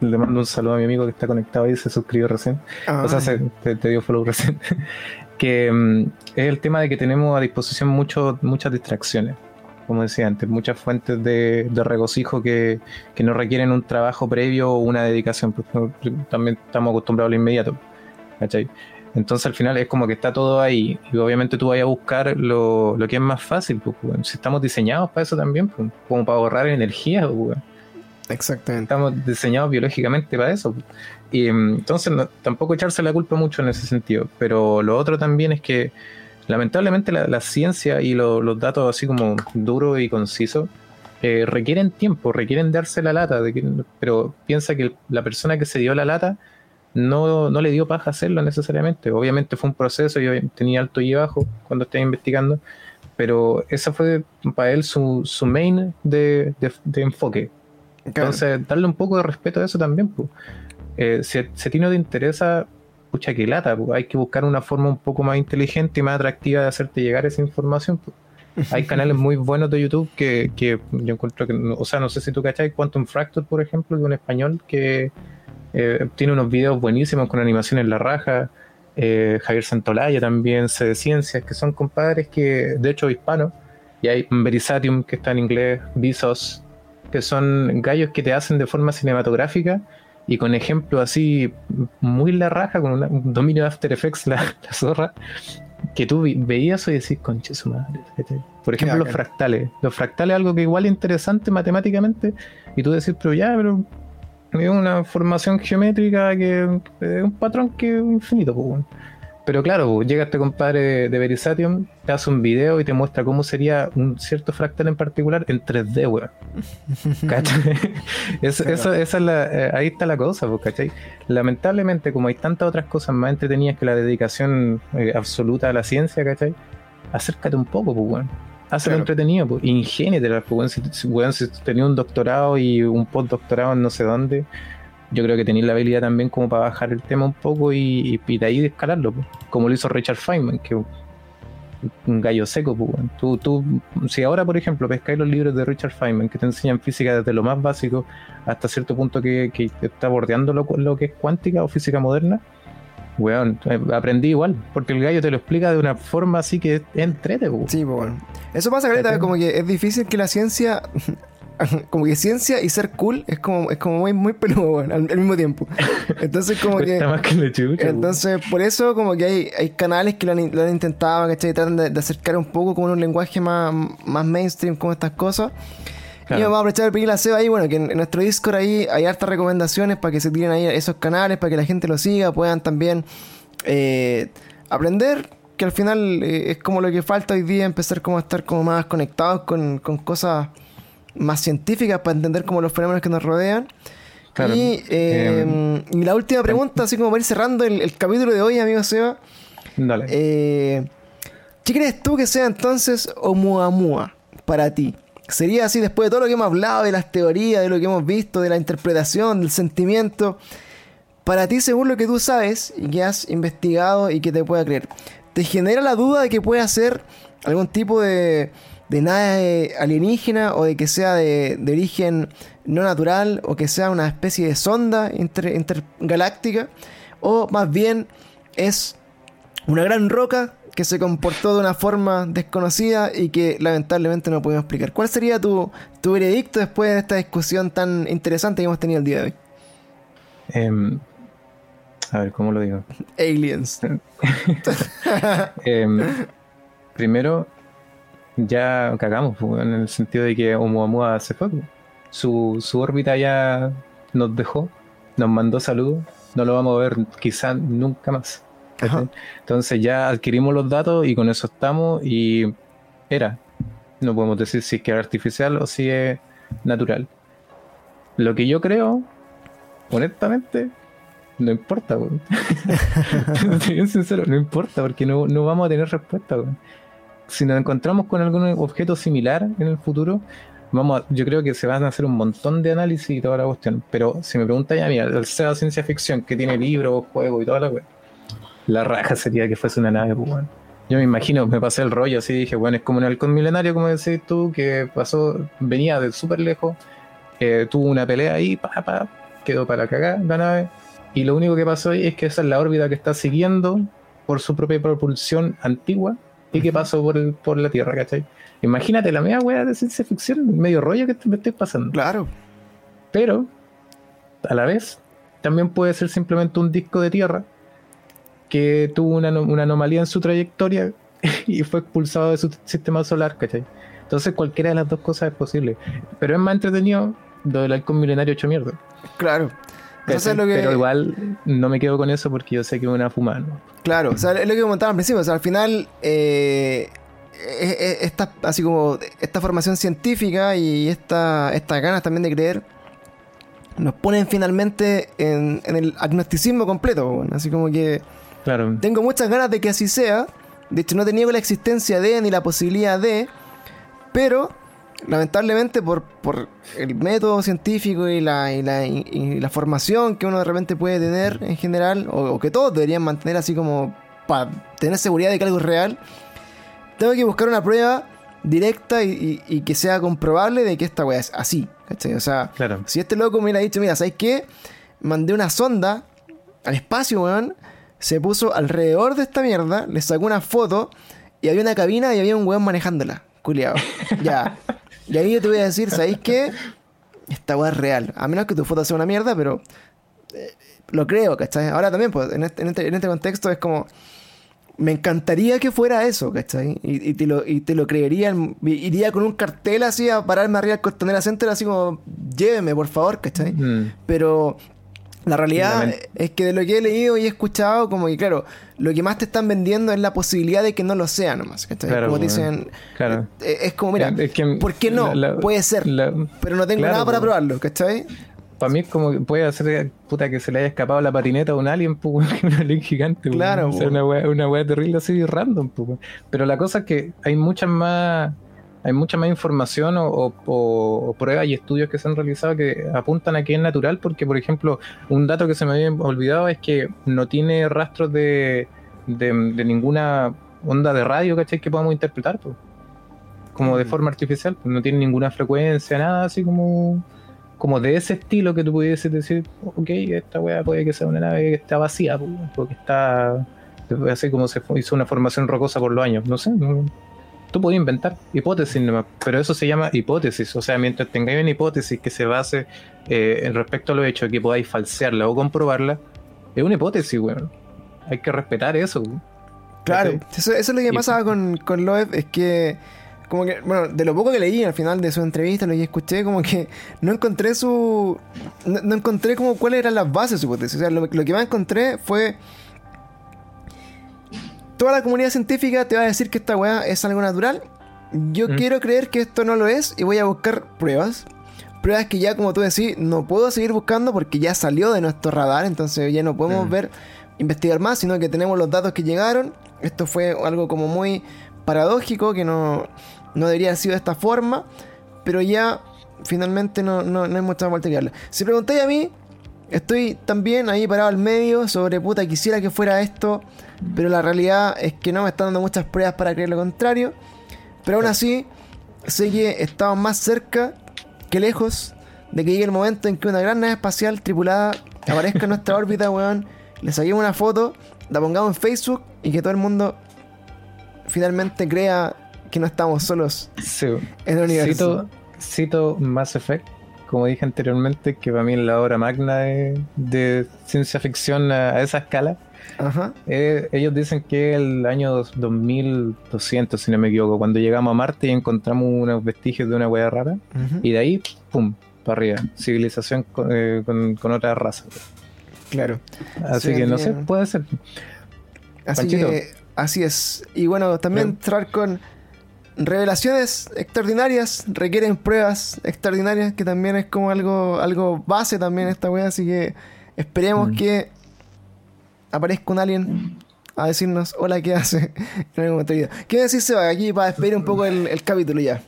le mando un saludo a mi amigo que está conectado y se suscribió recién, o sea, se, te, dio follow recién, que mm, es el tema de que tenemos a disposición mucho, muchas distracciones como decía antes, muchas fuentes de, regocijo que, no requieren un trabajo previo o una dedicación. también estamos acostumbrados a lo inmediato. ¿cachai? Entonces al final es como que está todo ahí. Y obviamente tú vas a buscar lo, que es más fácil. Pues, si estamos diseñados para eso también, pues, como para ahorrar energía. Pues, Exactamente. Estamos diseñados biológicamente para eso. Y mm, entonces tampoco echarse la culpa mucho en ese sentido. Pero lo otro también es que lamentablemente la, ciencia y los datos así como duros y concisos eh, requieren tiempo, requieren darse la lata, pero piensa que la persona que se dio la lata no, no le dio paja hacerlo necesariamente. Obviamente fue un proceso, yo tenía alto y bajo cuando estaba investigando, pero esa fue para él su, su main de, enfoque. Entonces, darle un poco de respeto a eso también. Pues. Eh, si, si, a ti no te interesa pucha que lata, hay que buscar una forma un poco más inteligente y más atractiva de hacerte llegar esa información. *laughs* Hay canales muy buenos de YouTube que, que, yo encuentro que, o sea, no sé si tú cacháis Quantum Fracture, por ejemplo, de un español que eh, tiene unos videos buenísimos con animaciones en la raja. Eh, Javier Santolaya también, sé de ciencias, que son compadres que, de hecho, hispanos. Y hay Verisatium, que está en inglés, Visos, que son gallos que te hacen de forma cinematográfica y con ejemplos así muy la raja, con un dominio de After Effects, la, *laughs* zorra, que tú veías y decís, conche su madre. Por ejemplo, los fractales. Los fractales algo que igual es interesante matemáticamente, y tú decís, pero ya, pero es una formación geométrica que es un patrón que es infinito. Pues, pero claro, pues, llega este compadre de, Verisatium, te hace un video y te muestra cómo sería un cierto fractal en particular en 3D, weón. *laughs* ¿Cachai? eso, es la, eh, ahí está la cosa, pues, ¿cachai? Lamentablemente, como hay tantas otras cosas más entretenidas que la dedicación eh, absoluta a la ciencia, ¿cachai? Acércate un poco, pues, weón. Hazlo entretenido, pues. Ingénete, pues, Si, si, si tenías un doctorado y un postdoctorado en no sé dónde yo creo que tenéis la habilidad también como para bajar el tema un poco y, y de ahí escalarlo, como lo hizo Richard Feynman, que un gallo seco. Pues, tú, tú, si ahora, por ejemplo, pescáis los libros de Richard Feynman que te enseñan física desde lo más básico hasta cierto punto que, que está bordeando lo, lo, que es cuántica o física moderna, weón, eh, aprendí igual, porque el gallo te lo explica de una forma así que es entrete. Sí, bueno. Eso pasa, Greta, como que es difícil que la ciencia *laughs* como que ciencia y ser cool es como, es como muy, muy peludo, al, mismo tiempo. Entonces, como *laughs* que. entonces, por eso, como que hay, hay canales que lo han, intentado, ¿cachai? Tratan de, acercar un poco como un lenguaje más, más mainstream, como estas cosas. Y vamos a aprovechar el pedir la ahí, bueno, que en, nuestro Discord ahí hay hartas recomendaciones para que se tiren ahí esos canales, para que la gente lo siga, puedan también eh, aprender, que al final eh, es como lo que falta hoy día, empezar como a estar como más conectados con, con cosas más científicas para entender como los fenómenos que nos rodean. Y, em, y, la última pregunta, así como para ir cerrando el, capítulo de hoy, amigo Seba. Dale. Eh, ¿Qué crees tú que sea entonces Oumuamua para ti? ¿Sería así después de todo lo que hemos hablado, de las teorías, de lo que hemos visto, de la interpretación, del sentimiento? Para ti, según lo que tú sabes y que has investigado y que te pueda creer, ¿te genera la duda de que pueda ser algún tipo de, de nada alienígena o de que sea de, origen no natural o que sea una especie de sonda intergaláctica o más bien es una gran roca que se comportó de una forma desconocida y que lamentablemente no podemos explicar. ¿Cuál sería tu, tu veredicto después de esta discusión tan interesante que hemos tenido el día de hoy? Em, a ver, ¿cómo lo digo? Aliens. *laughs* Em, primero, ya cagamos, en el sentido de que Oumuamua se fue. Su, su órbita ya nos dejó, nos mandó saludos, no lo vamos a ver quizá nunca más. Entonces ya adquirimos los datos y con eso estamos y era. No podemos decir si es que es artificial o si es natural. Lo que yo creo, honestamente, no importa, weón. *laughs* *laughs* Sincero, no importa, porque no, vamos a tener respuesta, Si nos encontramos con algún objeto similar en el futuro, vamos yo creo que se van a hacer un montón de análisis y toda la cuestión. Pero si me preguntas ya, mira, el SEA ciencia ficción que tiene libros, juegos y toda la la raja sería que fuese una nave, pues, Yo me imagino, me pasé el rollo así, dije, bueno, es como un halcón milenario, como decís tú, que pasó, venía de súper lejos, eh, tuvo una pelea ahí, pa, pa, quedó para cagar la nave, y lo único que pasó ahí es que esa es la órbita que está siguiendo por su propia propulsión antigua y que pasó por, por la Tierra, ¿cachai? Imagínate la media wea de ciencia ficción, medio rollo que me estoy pasando. Claro. Pero, a la vez, también puede ser simplemente un disco de Tierra que tuvo una, anomalía en su trayectoria *laughs* y fue expulsado de su sistema solar, ¿cachai? Entonces cualquiera de las dos cosas es posible. Pero es más entretenido lo del halcón milenario hecho mierda. Claro. Pero igual no me quedo con eso porque yo sé que es una fumada. Claro, o sea, es lo que comentaba al principio. O sea, al final, eh, esta, así como esta formación científica y esta, estas ganas también de creer nos ponen finalmente en, en el agnosticismo completo. así como que tengo muchas ganas de que así sea. De hecho, no he tenido la existencia de ni la posibilidad de. Pero, lamentablemente, por, por el método científico y la, y la, y la, formación que uno de repente puede tener en general, o, que todos deberían mantener así como para tener seguridad de que algo es real, tengo que buscar una prueba directa y, que sea comprobable de que esta weá es así. ¿cachai? O sea, si este loco me hubiera dicho, mira, ¿sabes qué? Mandé una sonda al espacio, weón se puso alrededor de esta mierda, le sacó una foto y había una cabina y había un weón manejándola. Culiado. *laughs* ya. Y ahí yo te voy a decir, ¿sabéis qué? Esta weá es real. A menos que tu foto sea una mierda, pero eh, lo creo, ¿cachai? Ahora también, pues, en este, este, este, contexto es como. Me encantaría que fuera eso, ¿cachai? Y, te, lo, y te lo creería. Iría con un cartel así a pararme arriba del Costanera Center, así como, lléveme, por favor, ¿cachai? Mm. Pero la realidad es que de lo que he leído y he escuchado, como que claro, lo que más te están vendiendo es la posibilidad de que no lo sea nomás. como dicen, claro. Eh, es, como, mira, ¿por qué no? Puede ser, pero no tengo nada para probarlo, ¿cachai? Para mí es como puede hacer puta que se le haya escapado la patineta a un alien, pues, *laughs* un alien gigante. Claro. una wea, una wea terrible así random. Pues, pero la cosa es que hay muchas más hay mucha más información o, pruebas y estudios que se han realizado que apuntan a que es natural, porque, por ejemplo, un dato que se me había olvidado es que no tiene rastros de, de, ninguna onda de radio, ¿cachai? Que podamos interpretar, pues. como de mm. forma artificial, pues no tiene ninguna frecuencia, nada así como como de ese estilo que tú pudieses decir, ok, esta weá puede que sea una nave que está vacía, pues, porque está así como se hizo una formación rocosa por los años, no sé, no, tú puedes inventar hipótesis pero eso se llama hipótesis. O sea, mientras tengáis una hipótesis que se base eh, respecto a lo hecho, que podáis falsearla o comprobarla, es una hipótesis, weón. Hay que respetar eso. Claro, eso, es lo que pasaba con, con Loeb, es que como que, bueno, de lo poco que leí al final de su entrevista, lo que escuché, como que *laughs* no encontré su. No, encontré como cuáles eran las bases de su hipótesis. O sea, lo, lo, que más encontré fue toda la comunidad científica te va a decir que esta weá es algo natural. Yo mm. quiero creer que esto no lo es y voy a buscar pruebas. Pruebas que ya, como tú decís, no puedo seguir buscando porque ya salió de nuestro radar, entonces ya no podemos mm. ver, investigar más, sino que tenemos los datos que llegaron. Esto fue algo como muy paradójico, que no, no debería haber sido de esta forma, pero ya finalmente no, no, no hay mucha vuelta que darle. Si preguntáis a mí, estoy también ahí parado al medio sobre puta, quisiera que fuera esto pero la realidad es que no me están dando muchas pruebas para creer lo contrario. Pero aún así, sé que estamos más cerca que lejos de que llegue el momento en que una gran nave espacial tripulada aparezca en nuestra *laughs* órbita, weón. Le saquemos una foto, la pongamos en Facebook y que todo el mundo finalmente crea que no estamos solos en el universo. Cito, Mass Effect, como dije anteriormente, que para mí es la obra magna de, ciencia ficción a esa escala. Ajá. Eh, ellos dicen que el año 2200, si no me equivoco, cuando llegamos a Marte y encontramos unos vestigios de una hueá rara, y de ahí, pum, para arriba. Civilización con, eh, con, otra raza. Claro. Así que no sé, puede ser. Así que, así es. Y bueno, también entrar con revelaciones extraordinarias, requieren pruebas extraordinarias, que también es como algo, algo base también esta wea, así que esperemos mm. que aparezca un alien a decirnos hola, ¿qué hace? *laughs* en algún momento ¿Qué decir Seba? Aquí para despedir un poco el, capítulo ya.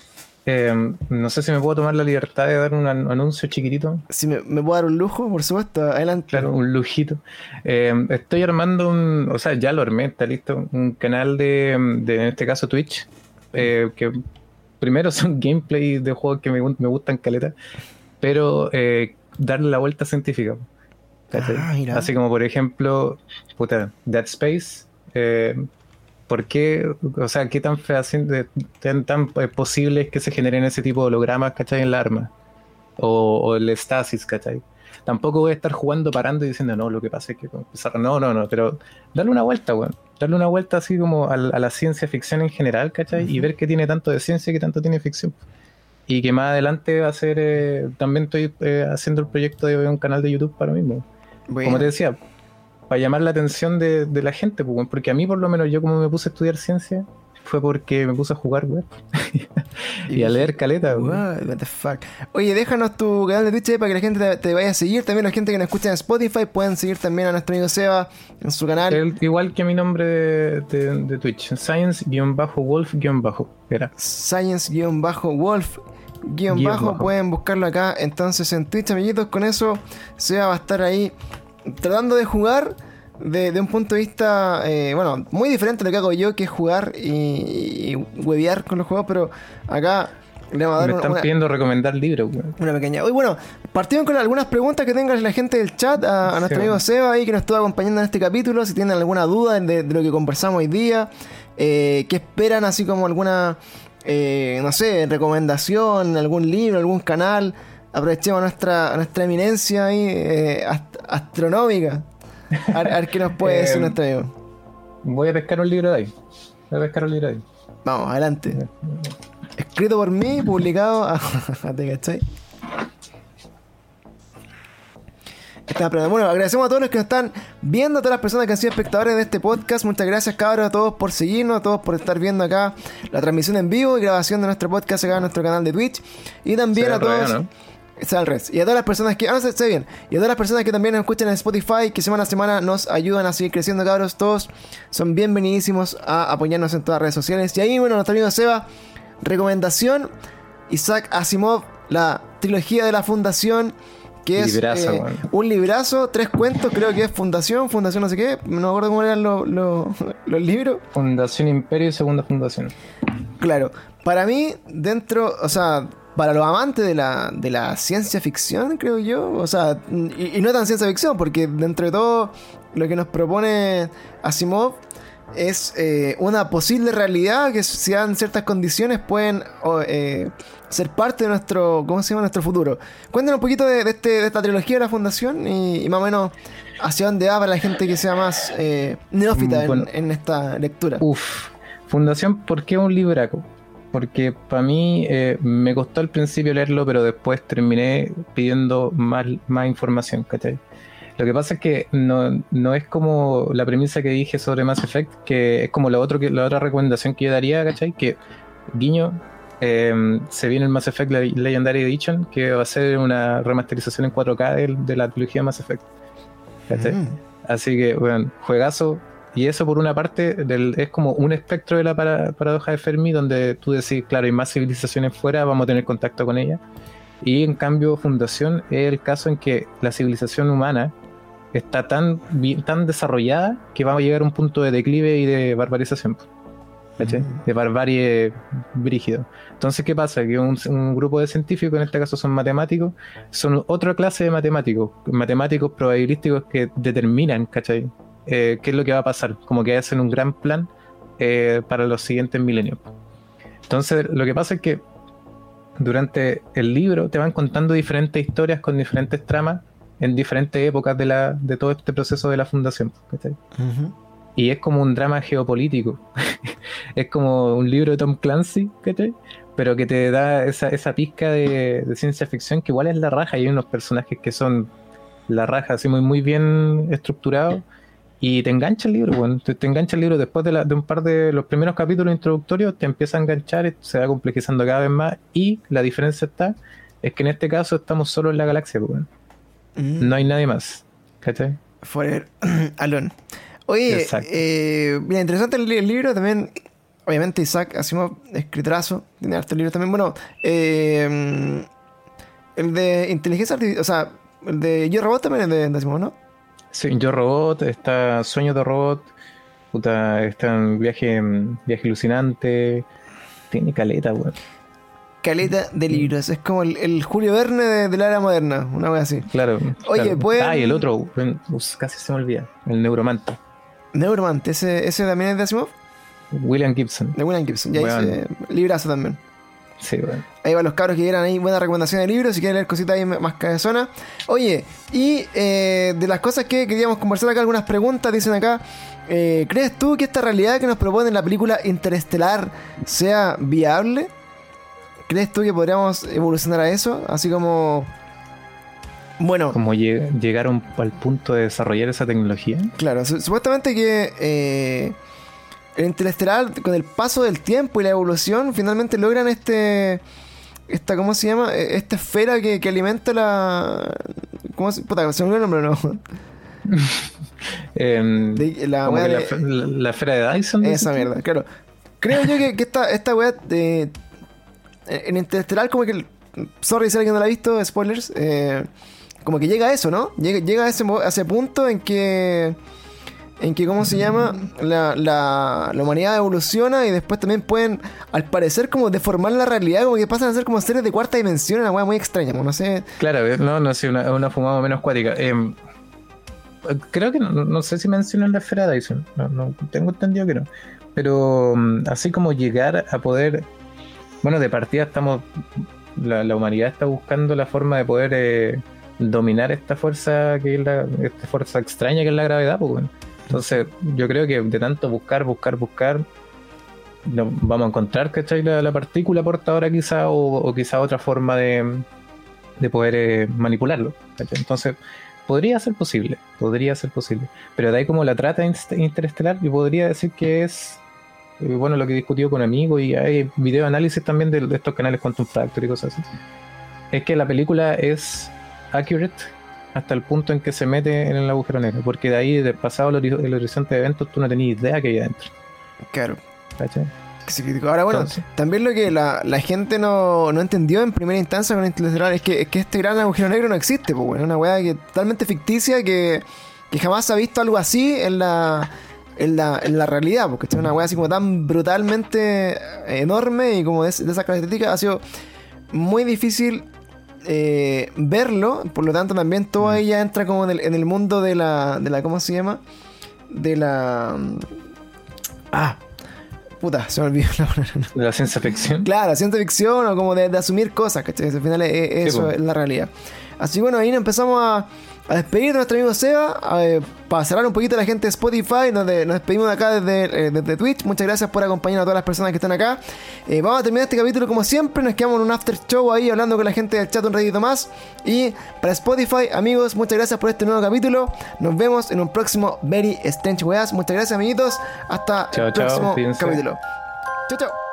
Eh, no sé si me puedo tomar la libertad de dar un anuncio chiquitito. Si me, puedo dar un lujo, por supuesto, adelante. Claro, un lujito. Eh, estoy armando un, o sea, ya lo armé, está listo, un canal de, de en este caso Twitch, eh, que primero *laughs* son gameplay de juegos que me, me gustan caleta, pero darle la vuelta científica. Ah, Así como por ejemplo, puta, Dead Space. Eh, ¿Por qué? O sea, ¿qué tan, tan, tan eh, posible es que se generen ese tipo de hologramas, ¿cachai? En el arma. O, el stasis, ¿cachai? Tampoco voy a estar jugando parando y diciendo, no, lo que pasa es que... No, no, no, pero darle una vuelta, weón. Darle una vuelta así como a, la ciencia ficción en general, ¿cachai? Y ver qué tiene tanto de ciencia y qué tanto tiene ficción. Y que más adelante va a ser... Eh, también estoy haciendo el proyecto de un canal de YouTube para mí mismo. Como te decía, para llamar la atención de, la gente, pues, porque a mí por lo menos yo como me puse a estudiar ciencia, fue porque me puse a jugar web *laughs* y, a leer caleta. What the fuck. Oye, déjanos tu canal de Twitch para que la gente te, vaya a seguir. También la gente que nos escucha en Spotify pueden seguir también a nuestro amigo Seba en su canal. igual que mi nombre de, Twitch, Science-Wolf- Science-Wolf guion bajo, pueden buscarlo acá entonces en Twitch amiguitos con eso Seba va a estar ahí tratando de jugar de, un punto de vista, eh, bueno, muy diferente de lo que hago yo, que es jugar y, huevear con los juegos, pero acá le vamos a dar Me están pidiendo recomendar libros, Una pequeña. Hoy, bueno, partimos con algunas preguntas que tenga la gente del chat, a, nuestro amigo Seba ahí que nos estuvo acompañando en este capítulo, si tienen alguna duda de, lo que conversamos hoy día, eh, qué esperan, así como alguna, eh, no sé, recomendación, algún libro, algún canal aprovechemos nuestra, nuestra eminencia ahí eh, astronómica. A, ver qué nos puede decir eh, nuestro amigo. Voy a pescar un libro de ahí. Voy a pescar un libro de ahí. Vamos, adelante. Escrito por mí, publicado. A... *laughs* ¿Te cachai? Bueno, agradecemos a todos los que nos están viendo, a todas las personas que han sido espectadores de este podcast. Muchas gracias, cabros, a todos por seguirnos, a todos por estar viendo acá la transmisión en vivo y grabación de nuestro podcast acá en nuestro canal de Twitch. Y también a todos. Está al revés. Y a todas las personas que. Ah, sé, bien. Y a todas las personas que también nos escuchan en Spotify, que semana a semana nos ayudan a seguir creciendo, cabros. Todos son bienvenidísimos a apoyarnos en todas las redes sociales. Y ahí, bueno, nuestro amigo Seba, recomendación: Isaac Asimov, la trilogía de la Fundación. Que es eh, un librazo, tres cuentos, creo que es Fundación, Fundación no sé qué, no me acuerdo cómo eran los, *laughs* los libros. Fundación Imperio y Segunda Fundación. Claro, para mí, dentro, o sea, para los amantes de la, de la ciencia ficción, creo yo. O sea, y, no tan ciencia ficción, porque dentro de todo lo que nos propone Asimov es eh, una posible realidad que si dan ciertas condiciones pueden eh, ser parte de nuestro, ¿cómo se llama? Nuestro futuro. Cuéntanos un poquito de, este, de esta trilogía de la Fundación y, más o menos hacia dónde va para la gente que sea más eh, neófita en, en, esta lectura. Uf, Fundación, ¿por qué un libraco? Porque para mí eh, me costó al principio leerlo, pero después terminé pidiendo más, más información, ¿cachai? Lo que pasa es que no, no, es como la premisa que dije sobre Mass Effect, que es como la, otro que, la otra recomendación que yo daría, ¿cachai? Que, guiño, eh, se viene el Mass Effect Legendary Edition, que va a ser una remasterización en 4K de, la trilogía Mass Effect. ¿cachai? Mm. Así que, bueno, juegazo, y eso por una parte es como un espectro de la paradoja de Fermi donde tú decís, claro, hay más civilizaciones fuera, vamos a tener contacto con ellas. Y en cambio Fundación es el caso en que la civilización humana está tan, tan desarrollada que va a llegar a un punto de declive y de barbarización. Mm. De barbarie brígido. Entonces, ¿qué pasa? Que un, un, grupo de científicos, en este caso son matemáticos, son otra clase de matemáticos, matemáticos probabilísticos que determinan, ¿cachai? Eh, qué es lo que va a pasar, como que hacen un gran plan eh, para los siguientes milenios. Entonces, lo que pasa es que durante el libro te van contando diferentes historias con diferentes tramas en diferentes épocas de, la, de todo este proceso de la fundación. Y es como un drama geopolítico. *laughs* es como un libro de Tom Clancy, pero que te da esa, esa pizca de, de ciencia ficción que igual es la raja. Y hay unos personajes que son la raja, así muy, muy bien estructurados. Y te engancha el libro, bueno, te, te engancha el libro después de, la- de un par de los primeros capítulos introductorios, te empieza a enganchar, y se va complejizando cada vez más. Y la diferencia está, es que en este caso estamos solo en la galaxia, bueno. Mm. no hay nadie más. ¿Cachai? Forever *clears throat* Alone. Oye, eh, mira, interesante el, el libro también. Obviamente, Isaac Asimov, escritorazo, tiene harto libro también. Bueno, eh, el de inteligencia artificial, o sea, el de Yo Robot también es de, de Asimov, ¿no? Sí, Yo Robot, está Sueño de Robot, puta, está en viaje, viaje alucinante, tiene caleta, weón. Caleta de libros. Es como el, el Julio Verne de, de la era moderna, una wea así. Claro. Oye, claro. pueden- Ah, y el otro, casi se me olvida, el Neuromante, Neuromant, ese, ese también es de Asimov, William Gibson. de William Gibson. Ya Weón. dice librazo también. Sí, weón. Ahí van los cabros que quieran ahí buena recomendación de libros, si quieren leer cositas ahí más cabezonas. Oye, y eh, de las cosas que queríamos conversar acá, algunas preguntas dicen acá. eh, ¿Crees tú que esta realidad que nos propone la película Interestelar sea viable? ¿Crees tú que podríamos evolucionar a eso? Así como... Bueno, Como lleg- llegaron al punto de desarrollar esa tecnología. Claro, su- supuestamente que eh, el interestelar, con el paso del tiempo y la evolución, finalmente logran este. Esta, ¿Cómo se llama? Eh, Esta esfera que, que alimenta la. ¿Cómo se.? Puta, se me olvidó el nombre, ¿no? *laughs* Em, De- la como wea que de- la- la esfera de Dyson. Esa mierda, claro. Creo yo que, que esta, esta weá de. En Interestelar, como que. el- Sorry si alguien no la ha visto, spoilers. eh, como que llega a eso, ¿no? Llega, llega a, ese, a ese punto en que. En que, ¿cómo se llama? La, la, la humanidad evoluciona y después también pueden, al parecer, como deformar la realidad, como que pasan a ser como seres de cuarta dimensión, una weá muy extraña, no sé. Claro, no, no sé, una, una fumada menos cuática. Em, creo que no, no sé si mencionan la esfera de Dyson. No, no, tengo entendido que no. Pero mm, así como llegar a poder. Bueno, de partida estamos. La, la humanidad está buscando la forma de poder eh, dominar esta fuerza que es la, esta fuerza extraña que es la gravedad, pues, bueno. Entonces, yo creo que de tanto buscar, buscar, buscar, no- vamos a encontrar, ¿cachai? La, la partícula portadora quizá, o, o quizá otra forma de, de poder eh, manipularlo. Entonces, podría ser posible, podría ser posible. Pero de ahí como la trata interestelar, yo podría decir que es, eh, bueno, lo que he discutido con amigos y hay video análisis también de, de estos canales Quantum Factor y cosas así. Es que la película es accurate hasta el punto en que se mete en el agujero negro, porque de ahí, de pasado el, hori- el horizonte de eventos, tú no tenías idea que hay adentro. Claro. ¿cachai? Ahora, bueno, Entonces- también lo que la, la gente no, no entendió en primera instancia con Interestelar es que, es que este gran agujero negro no existe, pues bueno, una weá que totalmente ficticia que, que jamás se ha visto algo así en la, en la, en la realidad, porque es una weá así como tan brutalmente enorme y como de, de esas características ha sido muy difícil eh, verlo, por lo tanto también todo ahí ya entra como en el, en el mundo de la, de la, ¿cómo se llama? De la... Ah, puta, se me olvidó *laughs* la palabra. De la ciencia ficción. Claro, ciencia ficción o como de, de asumir cosas, ¿cachai? Al final es, es- Sí, eso es la realidad. Así bueno, ahí empezamos a, a despedir de nuestro amigo Seba, a, eh, para cerrar un poquito a la gente de Spotify, nos, de- nos despedimos de acá desde, eh, desde Twitch. Muchas gracias por acompañar a todas las personas que están acá. Eh, vamos a terminar este capítulo como siempre, nos quedamos en un after show ahí hablando con la gente del chat un ratito más. Y para Spotify, amigos, muchas gracias por este nuevo capítulo. Nos vemos en un próximo Very Strange Weas. Muchas gracias, amiguitos. Hasta Chao, el próximo capítulo. Chao, chao.